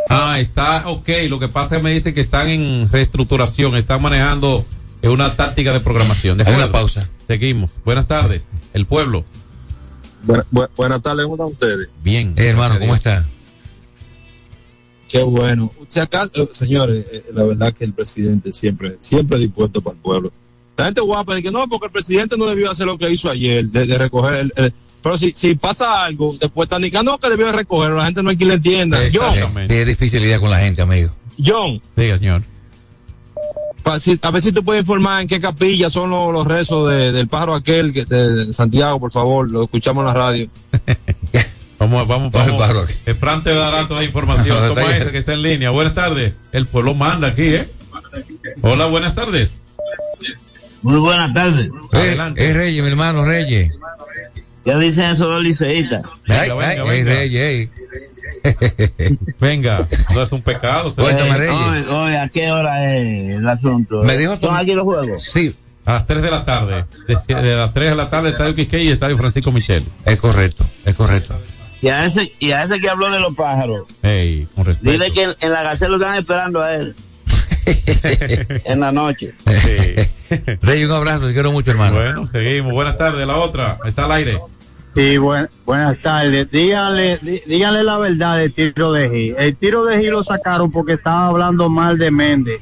Ah, está, ok. Lo que pasa es que me dicen que están en reestructuración, están manejando eh, una táctica de programación. ¿De Hay una pausa. Seguimos. Buenas tardes. El pueblo. buenas tardes, ¿cómo están ustedes? Bien. Eh, hermano, ¿cómo está? Qué bueno. Si acaso, eh, señores, eh, la verdad que el presidente siempre, siempre dispuesto para el pueblo. La gente guapa dice que no, porque el presidente no debió hacer lo que hizo ayer, de, de recoger el, el- pero si, si pasa algo, después están diciendo no, que debió de recoger, la gente no hay quien le entienda. John, es difícil lidiar con la gente, amigo. John, Diga, señor. A ver si tú puedes informar en qué capilla son los, los rezos de- del pájaro aquel que- de, Santiago, por favor, lo escuchamos en la radio. Vamos, vamos, vamos. pájaro. El Fran te dará toda la información. Toma ese que está en línea. Buenas tardes. El pueblo manda aquí, ¿eh? Hola, buenas tardes. Muy buenas tardes. Adelante. Es Reyes, mi hermano, Reyes. ¿Qué dicen esos dos liceístas? Ay, ay, ay, Reyes, Venga, no es un pecado. se- Oye, oye, ¿a qué hora es el asunto? Me dijo ¿Son aquí los juegos? Sí. A las 3 de la tarde. De, de las 3 de la tarde, Estadio Quisquey y Estadio Francisco Michel. Es correcto, es correcto. Y a ese, y a ese que habló de los pájaros, Ey, con respeto. dile que en, en la Gacela lo están esperando a él. en la noche. Reyes, un abrazo, te quiero mucho, hermano. Bueno, seguimos. Buenas tardes. La otra. Está al aire. Sí, buen- buenas tardes. Díganle, dí- díganle la verdad del tiro de Gil. El tiro de Gil lo sacaron porque estaba hablando mal de Méndez.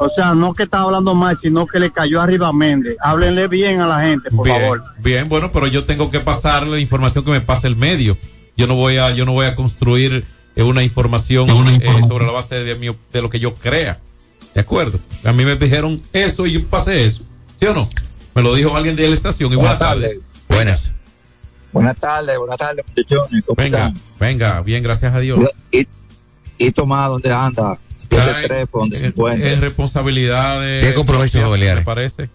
O sea, no que estaba hablando mal, sino que le cayó arriba a Méndez. Háblenle bien a la gente, por bien, favor. bien, bueno, pero yo tengo que pasar la información que me pasa el medio. Yo no voy a, yo no voy a construir eh, una información, eh, sobre la base de, mi, de lo que yo crea. ¿De acuerdo? A mí me dijeron eso y yo pasé eso. ¿Sí o no? Me lo dijo alguien de la estación. Y buenas, tardes. Buenas. Buenas tardes, buenas tardes, muchachones. ¿Cómo Venga, están? venga, bien, gracias a Dios. Y, y Tomás, ¿dónde anda? Siete Ay, tres, por donde se Es encuentra. responsabilidades. Tiene compromisos familiares. Me parece.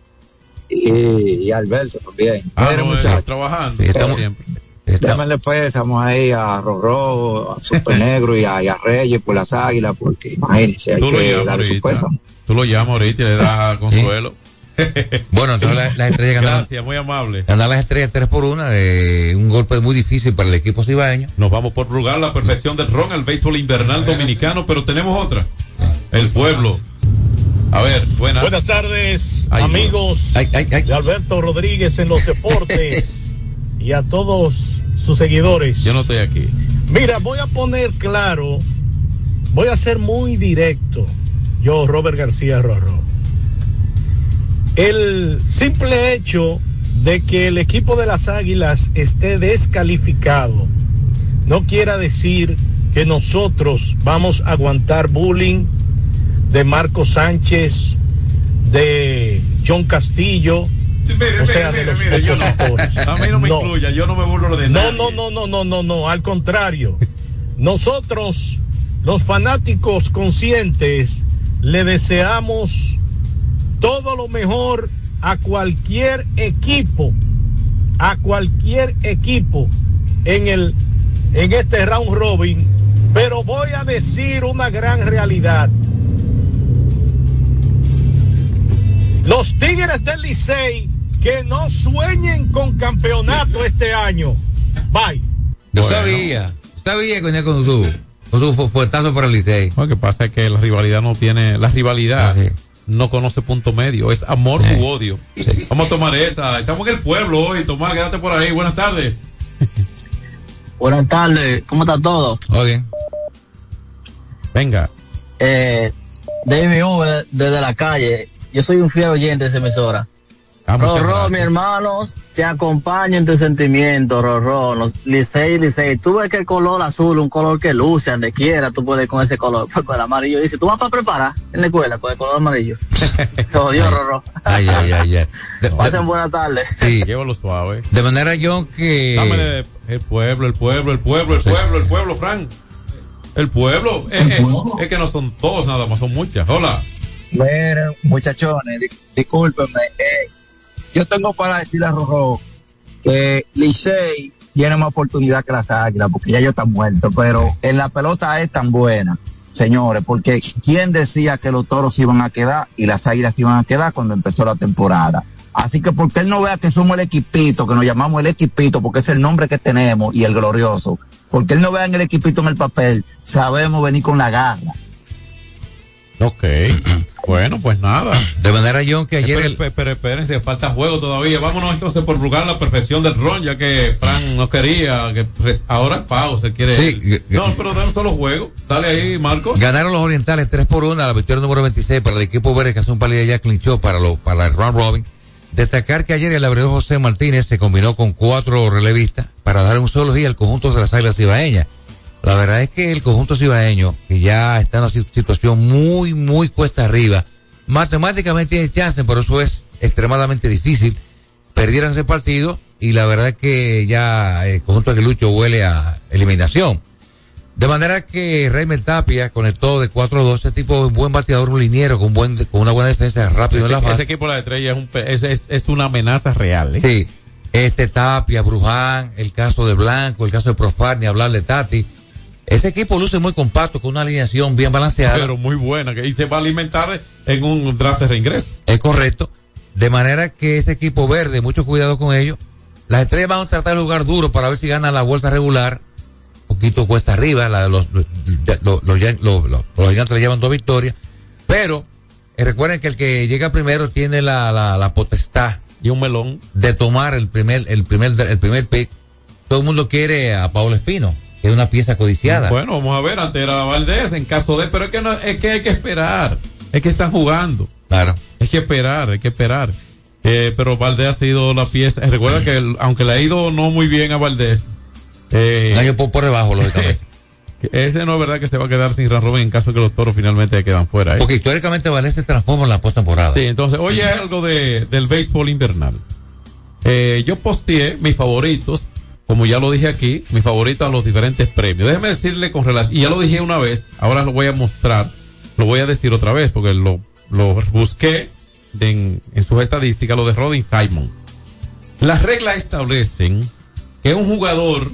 Y, y Alberto también. Ah, Mire, no, muchacho, está trabajando. Sí, estamos- siempre. Démosle pues, estamos ahí a Rorro, a Super Negro y a, y a Reyes por las águilas, porque imagínense, hay Tú lo que llamas darle su. Tú lo llamas ahorita y le das consuelo. Bueno, entonces la- las estrellas ganaron. Gracias, muy amable. Ganar las estrellas 3 por 1, un golpe muy difícil para el equipo cibaeño. Nos vamos por Rugal, la perfección del ron, el béisbol invernal dominicano, pero tenemos otra. El pueblo. A ver, buenas. Buenas tardes, Ay, amigos de Alberto Rodríguez en los deportes y a todos sus seguidores. Yo no estoy aquí. Mira, voy a poner claro, voy a ser muy directo. Yo, Robert García Rorro. El simple hecho de que el equipo de las Águilas esté descalificado no quiera decir que nosotros vamos a aguantar bullying de Marco Sánchez, de John Castillo, o sea, de los mire, yo no- a mí no me incluya, yo no me burlo de No, nadie. no, no, no, no, no, no, al contrario. Nosotros, los fanáticos conscientes, le deseamos todo lo mejor a cualquier equipo, a cualquier equipo en el en este round robin, pero voy a decir una gran realidad. Los Tigres del Licey que no sueñen con campeonato este año. Bye. Yo sabía, sabía que venía con su, con su fu- fuetazo para el Licey. Lo que pasa es que la rivalidad no tiene, la rivalidad no conoce punto medio, es amor u odio. Vamos a tomar esa. Estamos en el pueblo hoy, Tomás, quédate por ahí. Buenas tardes. Buenas tardes, ¿cómo está todo? Oye. Venga. Eh, David V desde la calle. Yo soy un fiel oyente de esa emisora. Ah, muchas Rorro, mi hermanos, te acompaño en tu sentimiento, Rorro. Los- Licey, Licey. Tú ves que el color azul, un color que luce donde quiera, tú puedes con ese color. Con el amarillo dice, tú vas para preparar en la escuela con el color amarillo. Te jodió, Rorro. Ay, ay, ay, ay. De, Pasen buenas tardes. sí. Llévalo suave. de manera, John, que. Dámele el pueblo, el pueblo, el pueblo, el pueblo, el pueblo, Frank. El pueblo. Eh, eh, es que no son todos nada más, son muchas. Hola. Miren, muchachones, di- discúlpenme. eh, yo tengo para decirle a Rojo que Licey tiene más oportunidad que las águilas, porque ya ellos están muertos, pero en la pelota es tan buena, señores, porque ¿quién decía que los toros iban a quedar y las águilas iban a quedar cuando empezó la temporada? Así que porque él no vea que somos el equipito, que nos llamamos el equipito, porque es el nombre que tenemos y el glorioso, porque él no vea en el equipito en el papel, sabemos venir con la garra. Ok. bueno, pues nada. De manera, John, que ayer. Pero, el- espérense, falta juego todavía. Vámonos entonces por jugar la perfección del ron, ya que Fran no quería, que pues, ahora el pago se quiere. Sí. No, pero dan un solo juego. Dale ahí, Marcos. Ganaron los orientales 3 por 1 la victoria número 26 para el equipo verde que hace un días ya clinchó para, lo, para el round robin. Destacar que ayer el abridor José Martínez se combinó con cuatro relevistas para dar un solo día al conjunto de las águilas cibaeñas. La verdad es que el conjunto cibaeño, que ya está en una si- situación muy, muy cuesta arriba, matemáticamente tiene chance, pero eso es extremadamente difícil. Perdieron ese partido y la verdad es que ya el conjunto aguilucho huele a eliminación. De manera que Raymond Tapia conectó de 4-2, ese tipo de buen bateador, un liniero con buen con una buena defensa rápido en la base. ese equipo de la estrella es, un, es, es, es una amenaza real. ¿eh? Sí, este Tapia, Bruján, el caso de Blanco, el caso de Profar, ni hablar de Tati. Ese equipo luce muy compacto, con una alineación bien balanceada. Pero muy buena. que- Y se va a alimentar en un draft de reingreso. Es correcto. De manera que ese equipo verde, mucho cuidado con ellos. Las estrellas van a tratar de jugar duro para ver si ganan la vuelta regular. Un poquito cuesta arriba. la- los, los, gigantes le llevan dos victorias. Pero eh, recuerden que el que llega primero tiene la, la, la potestad. Y un melón. De tomar el primer, el primer, el primer pick. Todo el mundo quiere a Pablo Espino, es una pieza codiciada. Bueno, vamos a ver, antes era Valdés, en caso de, pero es que no, es que hay que esperar, es que están jugando. Claro. Hay que esperar, hay que esperar. Eh, pero Valdés ha sido la pieza. eh, Recuerda que el- aunque le ha ido no muy bien a Valdés, eh, año por, por debajo, lógicamente. ese no es verdad que se va a quedar sin Ran Robin en caso de que los toros finalmente quedan fuera. ¿eh? Porque históricamente Valdés se transforma en la postemporada. Sí, entonces, oye algo de, del béisbol invernal. Eh, yo posteé mis favoritos, como ya lo dije aquí, mis favoritos a los diferentes premios. Déjeme decirle con relación, y ya lo dije una vez, ahora lo voy a mostrar, lo voy a decir otra vez, porque lo, busqué en, sus estadísticas, lo de Rodin Simon. Las reglas establecen que un jugador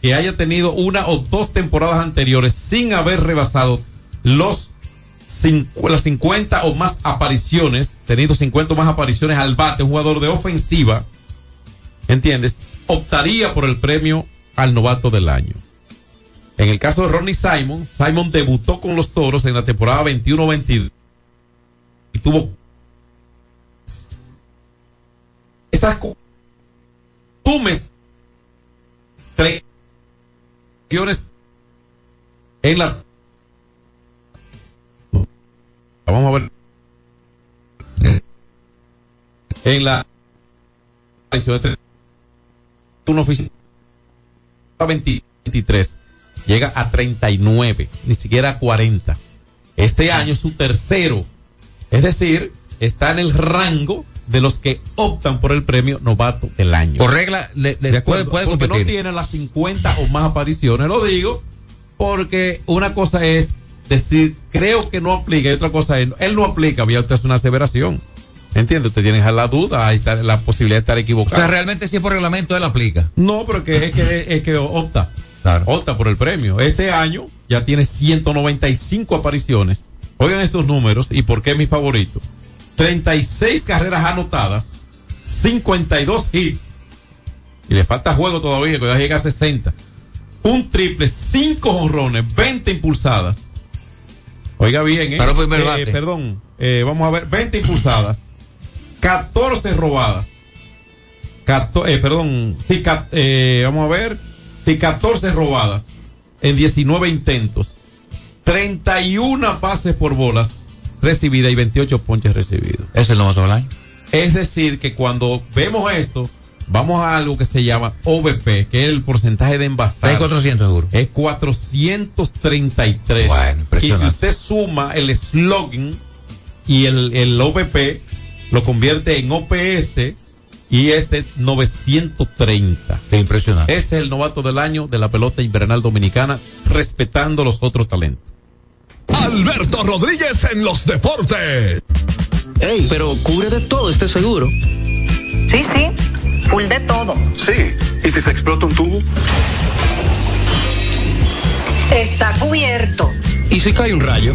que haya tenido una o dos temporadas anteriores sin haber rebasado los las 50 o más apariciones, tenido 50 o más apariciones al bate, un jugador de ofensiva, ¿entiendes? Optaría por el premio al novato del año. En el caso de Ronnie Simon, Simon debutó con los toros en la temporada 21-22 y tuvo esas costumes tres en la vamos a ver en la un oficial 23 llega a 39 ni siquiera a 40 este año es su tercero es decir está en el rango de los que optan por el premio novato del año Por regla, le- le de acuerdo, puede- puede porque no tiene las 50 o más apariciones. Lo digo porque una cosa es decir, creo que no aplica, y otra cosa es, él no aplica, ya usted es una aseveración. ¿Entiende? Usted tiene la duda, la posibilidad de estar O equivocado. sea, realmente si es por reglamento, él aplica. No, pero que es que, es que opta. Opta por el premio. Este año ya tiene 195 apariciones. Oigan estos números y por qué es mi favorito. 36 carreras anotadas, 52 hits. Y le falta juego todavía, que ya llega a 60. Un triple, 5 honrones, 20 impulsadas. Oiga bien, ¿eh? Para primer Eh, bate. perdón, eh, vamos a ver, 20 impulsadas, 14 robadas. Cato- eh, perdón, sí, ca- eh, vamos a ver, sí, 14 robadas en 19 intentos, 31 pases por bolas recibidas y 28 ponches recibidos. Es el del año. Es decir, que cuando vemos esto, vamos a algo que se llama OVP, que es el porcentaje de envasar. Está en 400 seguro. Es 433. Bueno, y si impresionante. usted suma el slogan y el, el OVP, lo convierte en OPS y este 930. Qué impresionante. Ese es el novato del año de la pelota invernal dominicana, respetando los otros talentos. Alberto Rodríguez en los deportes. Ey, pero cubre de todo este seguro. Sí, sí, full de todo. Sí. ¿Y si se explota un tubo? Está cubierto. ¿Y si cae un rayo?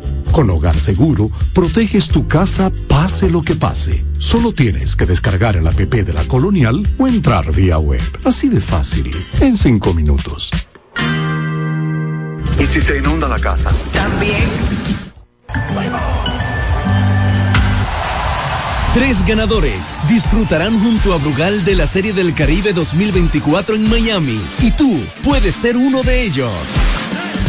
Con Hogar Seguro, proteges tu casa pase lo que pase. Solo tienes que descargar el app de la Colonial o entrar vía web. Así de fácil, en cinco minutos. ¿Y si se inunda la casa? También. Tres ganadores disfrutarán junto a Brugal de la Serie del Caribe 2024 en Miami y tú puedes ser uno de ellos.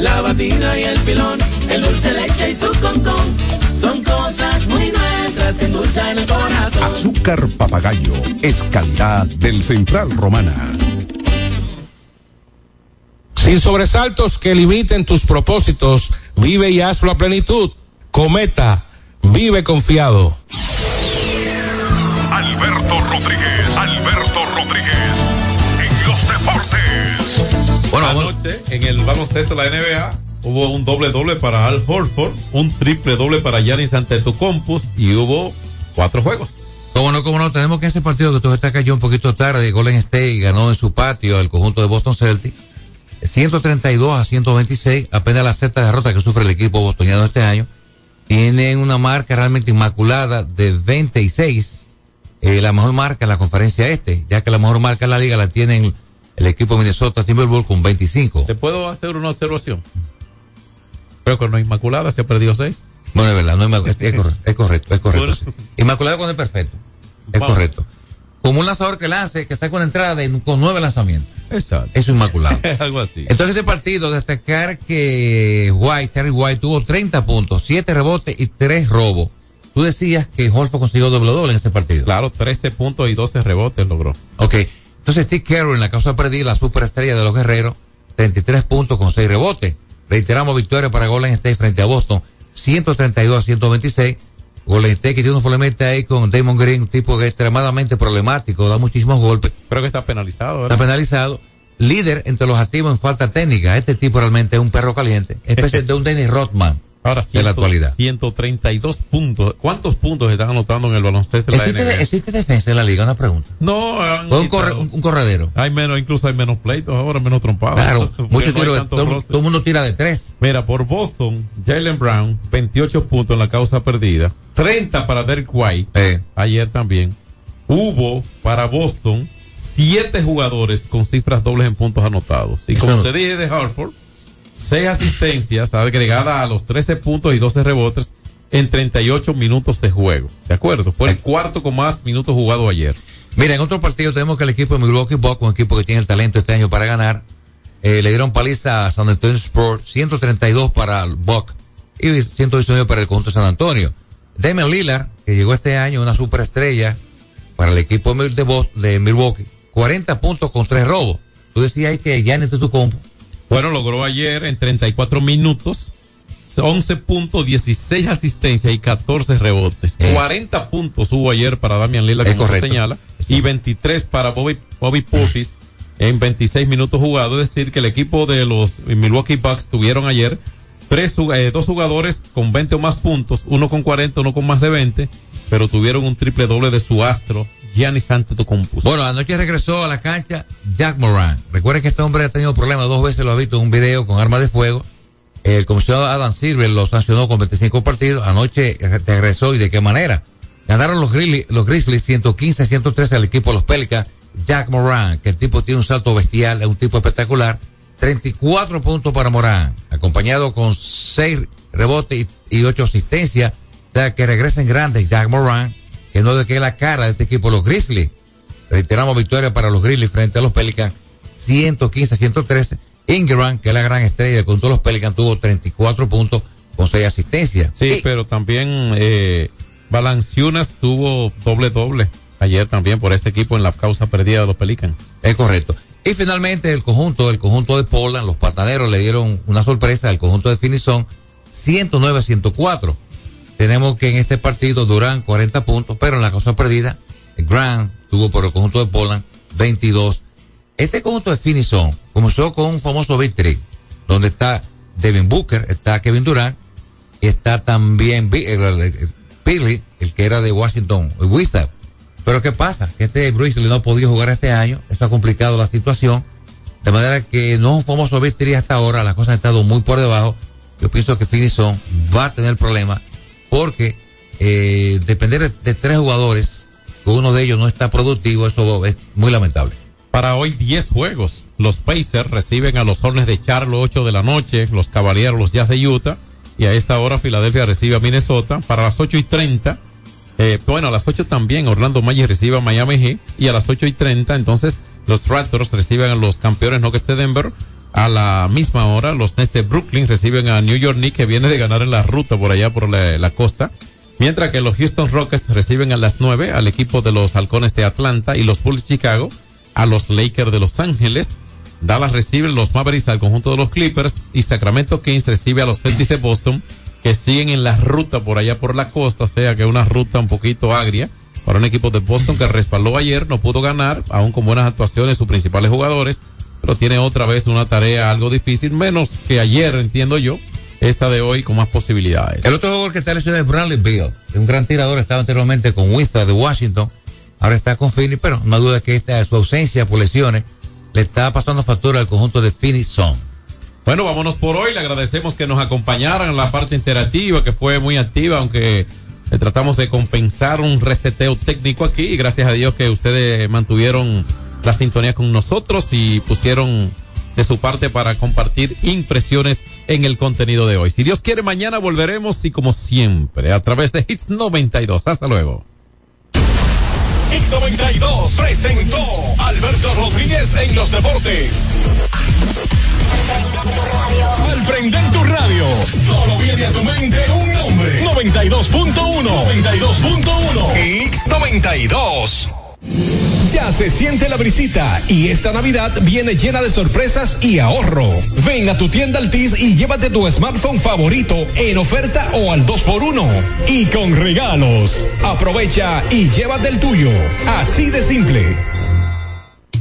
la batida y el filón, el dulce leche y su concón. Son cosas muy nuestras que endulzan el corazón. Azúcar papagayo es calidad del Central Romana. Sin sobresaltos que limiten tus propósitos, vive y hazlo a plenitud. Cometa, vive confiado. Alberto Rodríguez, Alberto Rodríguez, anoche en el baloncesto de la NBA hubo un doble doble para Al Horford, un triple doble para Giannis Antetokounmpo y hubo cuatro juegos. Cómo no, cómo no, tenemos que ese partido que tú está cayó un poquito tarde, Golden State ganó en su patio al conjunto de Boston Celtics, 132 a 126, apenas la sexta derrota que sufre el equipo bostoniano este año. Tienen una marca realmente inmaculada de 26, eh, la mejor marca en la conferencia este, ya que la mejor marca en la liga la tienen el equipo de Minnesota Timberwolves con 25. ¿Te puedo hacer una observación? Creo que no es Inmaculada se ha perdido seis. Bueno, es verdad, no es, es- correcto, es correcto, es correcto. sí. Inmaculado con el perfecto. Es Vamos. correcto. Como un lanzador que lance, que está con entrada de- con nueve lanzamientos. Exacto. Es inmaculado. Algo así. Entonces ese partido, destacar que White, Terry White tuvo 30 puntos, 7 rebotes y 3 robos. Tú decías que Holford consiguió doble doble en este partido. Claro, 13 puntos y 12 rebotes logró. Ok. Entonces Steve Carroll en la causa perdida, la superestrella de los guerreros, 33 puntos con 6 rebotes. Reiteramos victoria para Golden State frente a Boston, 132 a 126. Golden State que tiene un problema ahí con Damon Green, un tipo que es extremadamente problemático, da muchísimos golpes. Creo que está penalizado. Está ¿verdad? penalizado. Líder entre los activos en falta técnica. Este tipo realmente es un perro caliente. Especie de un Dennis Rodman Ahora de la actualidad. 132 puntos. ¿Cuántos puntos están anotando en el baloncesto de la ¿Existe, NBA? existe defensa en la liga? Una pregunta. No, han un, corre- un- un corredero. Hay menos, incluso hay menos pleitos ahora, menos trompadas. Claro, Porque muchos no Todo, mundo tira de tres. Mira, por Boston, Jalen Brown, 28 puntos en la causa perdida. 30 para Derek White. Eh. Ayer también. Hubo para Boston siete jugadores con cifras dobles en puntos anotados. Y como te dije de Hartford, seis asistencias agregadas a los 13 puntos y 12 rebotes en 38 minutos de juego. ¿De acuerdo? Fue el cuarto con más minutos jugados ayer. Mira, en otro partido tenemos que el equipo de Milwaukee Bucks, un equipo que tiene el talento este año para ganar, eh, le dieron paliza a San Antonio Sport, 132 para el Buck y 119 para el conjunto de San Antonio. Damian Lillard, que llegó este año una superestrella para el equipo de, Milwaukee, 40 puntos con 3 robos. Tú decías que Giannis tu compo. Bueno, logró ayer en 34 minutos 11 puntos, 16 asistencias y 14 rebotes. 40 puntos hubo ayer para Damian Es como se señala, y 23 para Bobby, Bobby Portis en 26 minutos jugados. Es decir, que el equipo de los Milwaukee Bucks tuvieron ayer tres, eh, dos jugadores con 20 o más puntos, uno con 40, uno con más de 20, pero tuvieron un triple doble de su astro, Giannis Antetokounmpo. Bueno, anoche regresó a la cancha Jack Moran. Recuerden que este hombre ha tenido problemas dos veces, lo ha visto en un video con armas de fuego. El comisionado Adam Silver lo sancionó con 25 partidos. Anoche regresó y de qué manera. Ganaron los Grizzlies, los Grizzlies 115 a 113 al equipo de los Pelicans. Jack Moran, que el tipo tiene un salto bestial, es un tipo espectacular. 34 puntos para Moran, acompañado con 6 rebotes y, 8 asistencias. O sea, que regresen grandes Jack Moran, que no de que la cara de este equipo, los Grizzlies. Reiteramos victoria para los Grizzlies frente a los Pelicans, 115 a 113. Ingram, que es la gran estrella con todos los Pelicans, tuvo 34 puntos con 6 asistencias. Sí, pero también eh, Balanciunas tuvo doble doble ayer también por este equipo en la causa perdida de los Pelicans. Es correcto. Y finalmente el conjunto, el conjunto de Portland, los pataneros le dieron una sorpresa al conjunto de Finison, 109 a 104. Tenemos que en este partido Durán 40 puntos, pero en la cosa perdida, Grant tuvo por el conjunto de Portland 22. Este conjunto de Finison comenzó con un famoso victory, donde está Devin Booker, está Kevin Durant, y está también Billy, el que era de Washington, Wizard. Pero ¿qué pasa? Que este Bruce no ha podido jugar este año, eso ha complicado la situación, de manera que no es un famoso victory hasta ahora, las cosas han estado muy por debajo. Yo pienso que Finison va a tener problemas porque eh, depender de, tres jugadores, uno de ellos no está productivo, eso es muy lamentable. Para hoy 10 juegos. Los Pacers reciben a los Hornets de Charlo 8 de la noche, los Caballeros, los Jazz de Utah. Y a esta hora Filadelfia recibe a Minnesota. Para las 8 y 30, eh, bueno, a las 8 también Orlando Magic recibe a Miami Heat. Y a las 8 y 30, entonces los Raptors reciben a los campeones Nuggets de Denver. A la misma hora, los Nets de Brooklyn reciben a New York Knicks, que viene de ganar en la ruta por allá por la, costa. Mientras que los Houston Rockets reciben a las 9 al equipo de los Halcones de Atlanta y los Bulls de Chicago a los Lakers de Los Ángeles. Dallas recibe los Mavericks al conjunto de los Clippers y Sacramento Kings recibe a los Celtics de Boston que siguen en la ruta por allá por la costa, o sea que una ruta un poquito agria para un equipo de Boston que respaldó ayer, no pudo ganar, aún con buenas actuaciones sus principales jugadores, pero tiene otra vez una tarea algo difícil, menos que ayer, entiendo yo, esta de hoy con más posibilidades. El otro jugador que está lesionado es Bradley Bill, un gran tirador, estaba anteriormente con Winston de Washington, ahora está con Phoenix, pero no duda que esta su ausencia por lesiones le está pasando factura al conjunto de Phoenix Sun. Bueno, vámonos por hoy. Le agradecemos que nos acompañaran en la parte interactiva, que fue muy activa, aunque le tratamos de compensar un reseteo técnico aquí. Y gracias a Dios que ustedes mantuvieron la sintonía con nosotros y pusieron de su parte para compartir impresiones en el contenido de hoy. Si Dios quiere, mañana volveremos y como siempre, a través de Hits 92. Hasta luego. X92 presentó Alberto Rodríguez en los deportes. Al prender tu radio, solo viene a tu mente un nombre. 92.1. 92.1. X92. Ya se siente la brisita y esta Navidad viene llena de sorpresas y ahorro. Ven a tu tienda Altis y llévate tu smartphone favorito en oferta o al 2x1 y con regalos. Aprovecha y llévate el tuyo. Así de simple.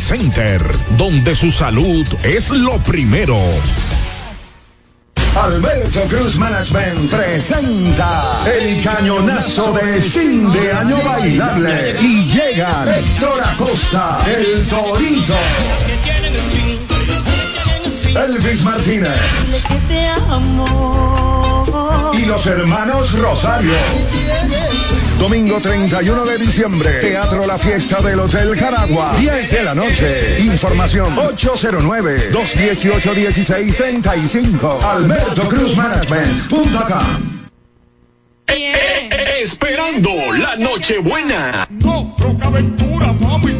Center donde su salud es lo primero. Alberto Cruz Management presenta el cañonazo de fin de año bailable y llegan Héctor Acosta, el Torito, Elvis Martínez y los hermanos Rosario. Domingo 31 de diciembre, Teatro La Fiesta del Hotel Jaragua, 10 de la noche. Información 809-218-1635. Alberto Cruz Management.com. Esperando la Nochebuena. No, troca aventura, mami.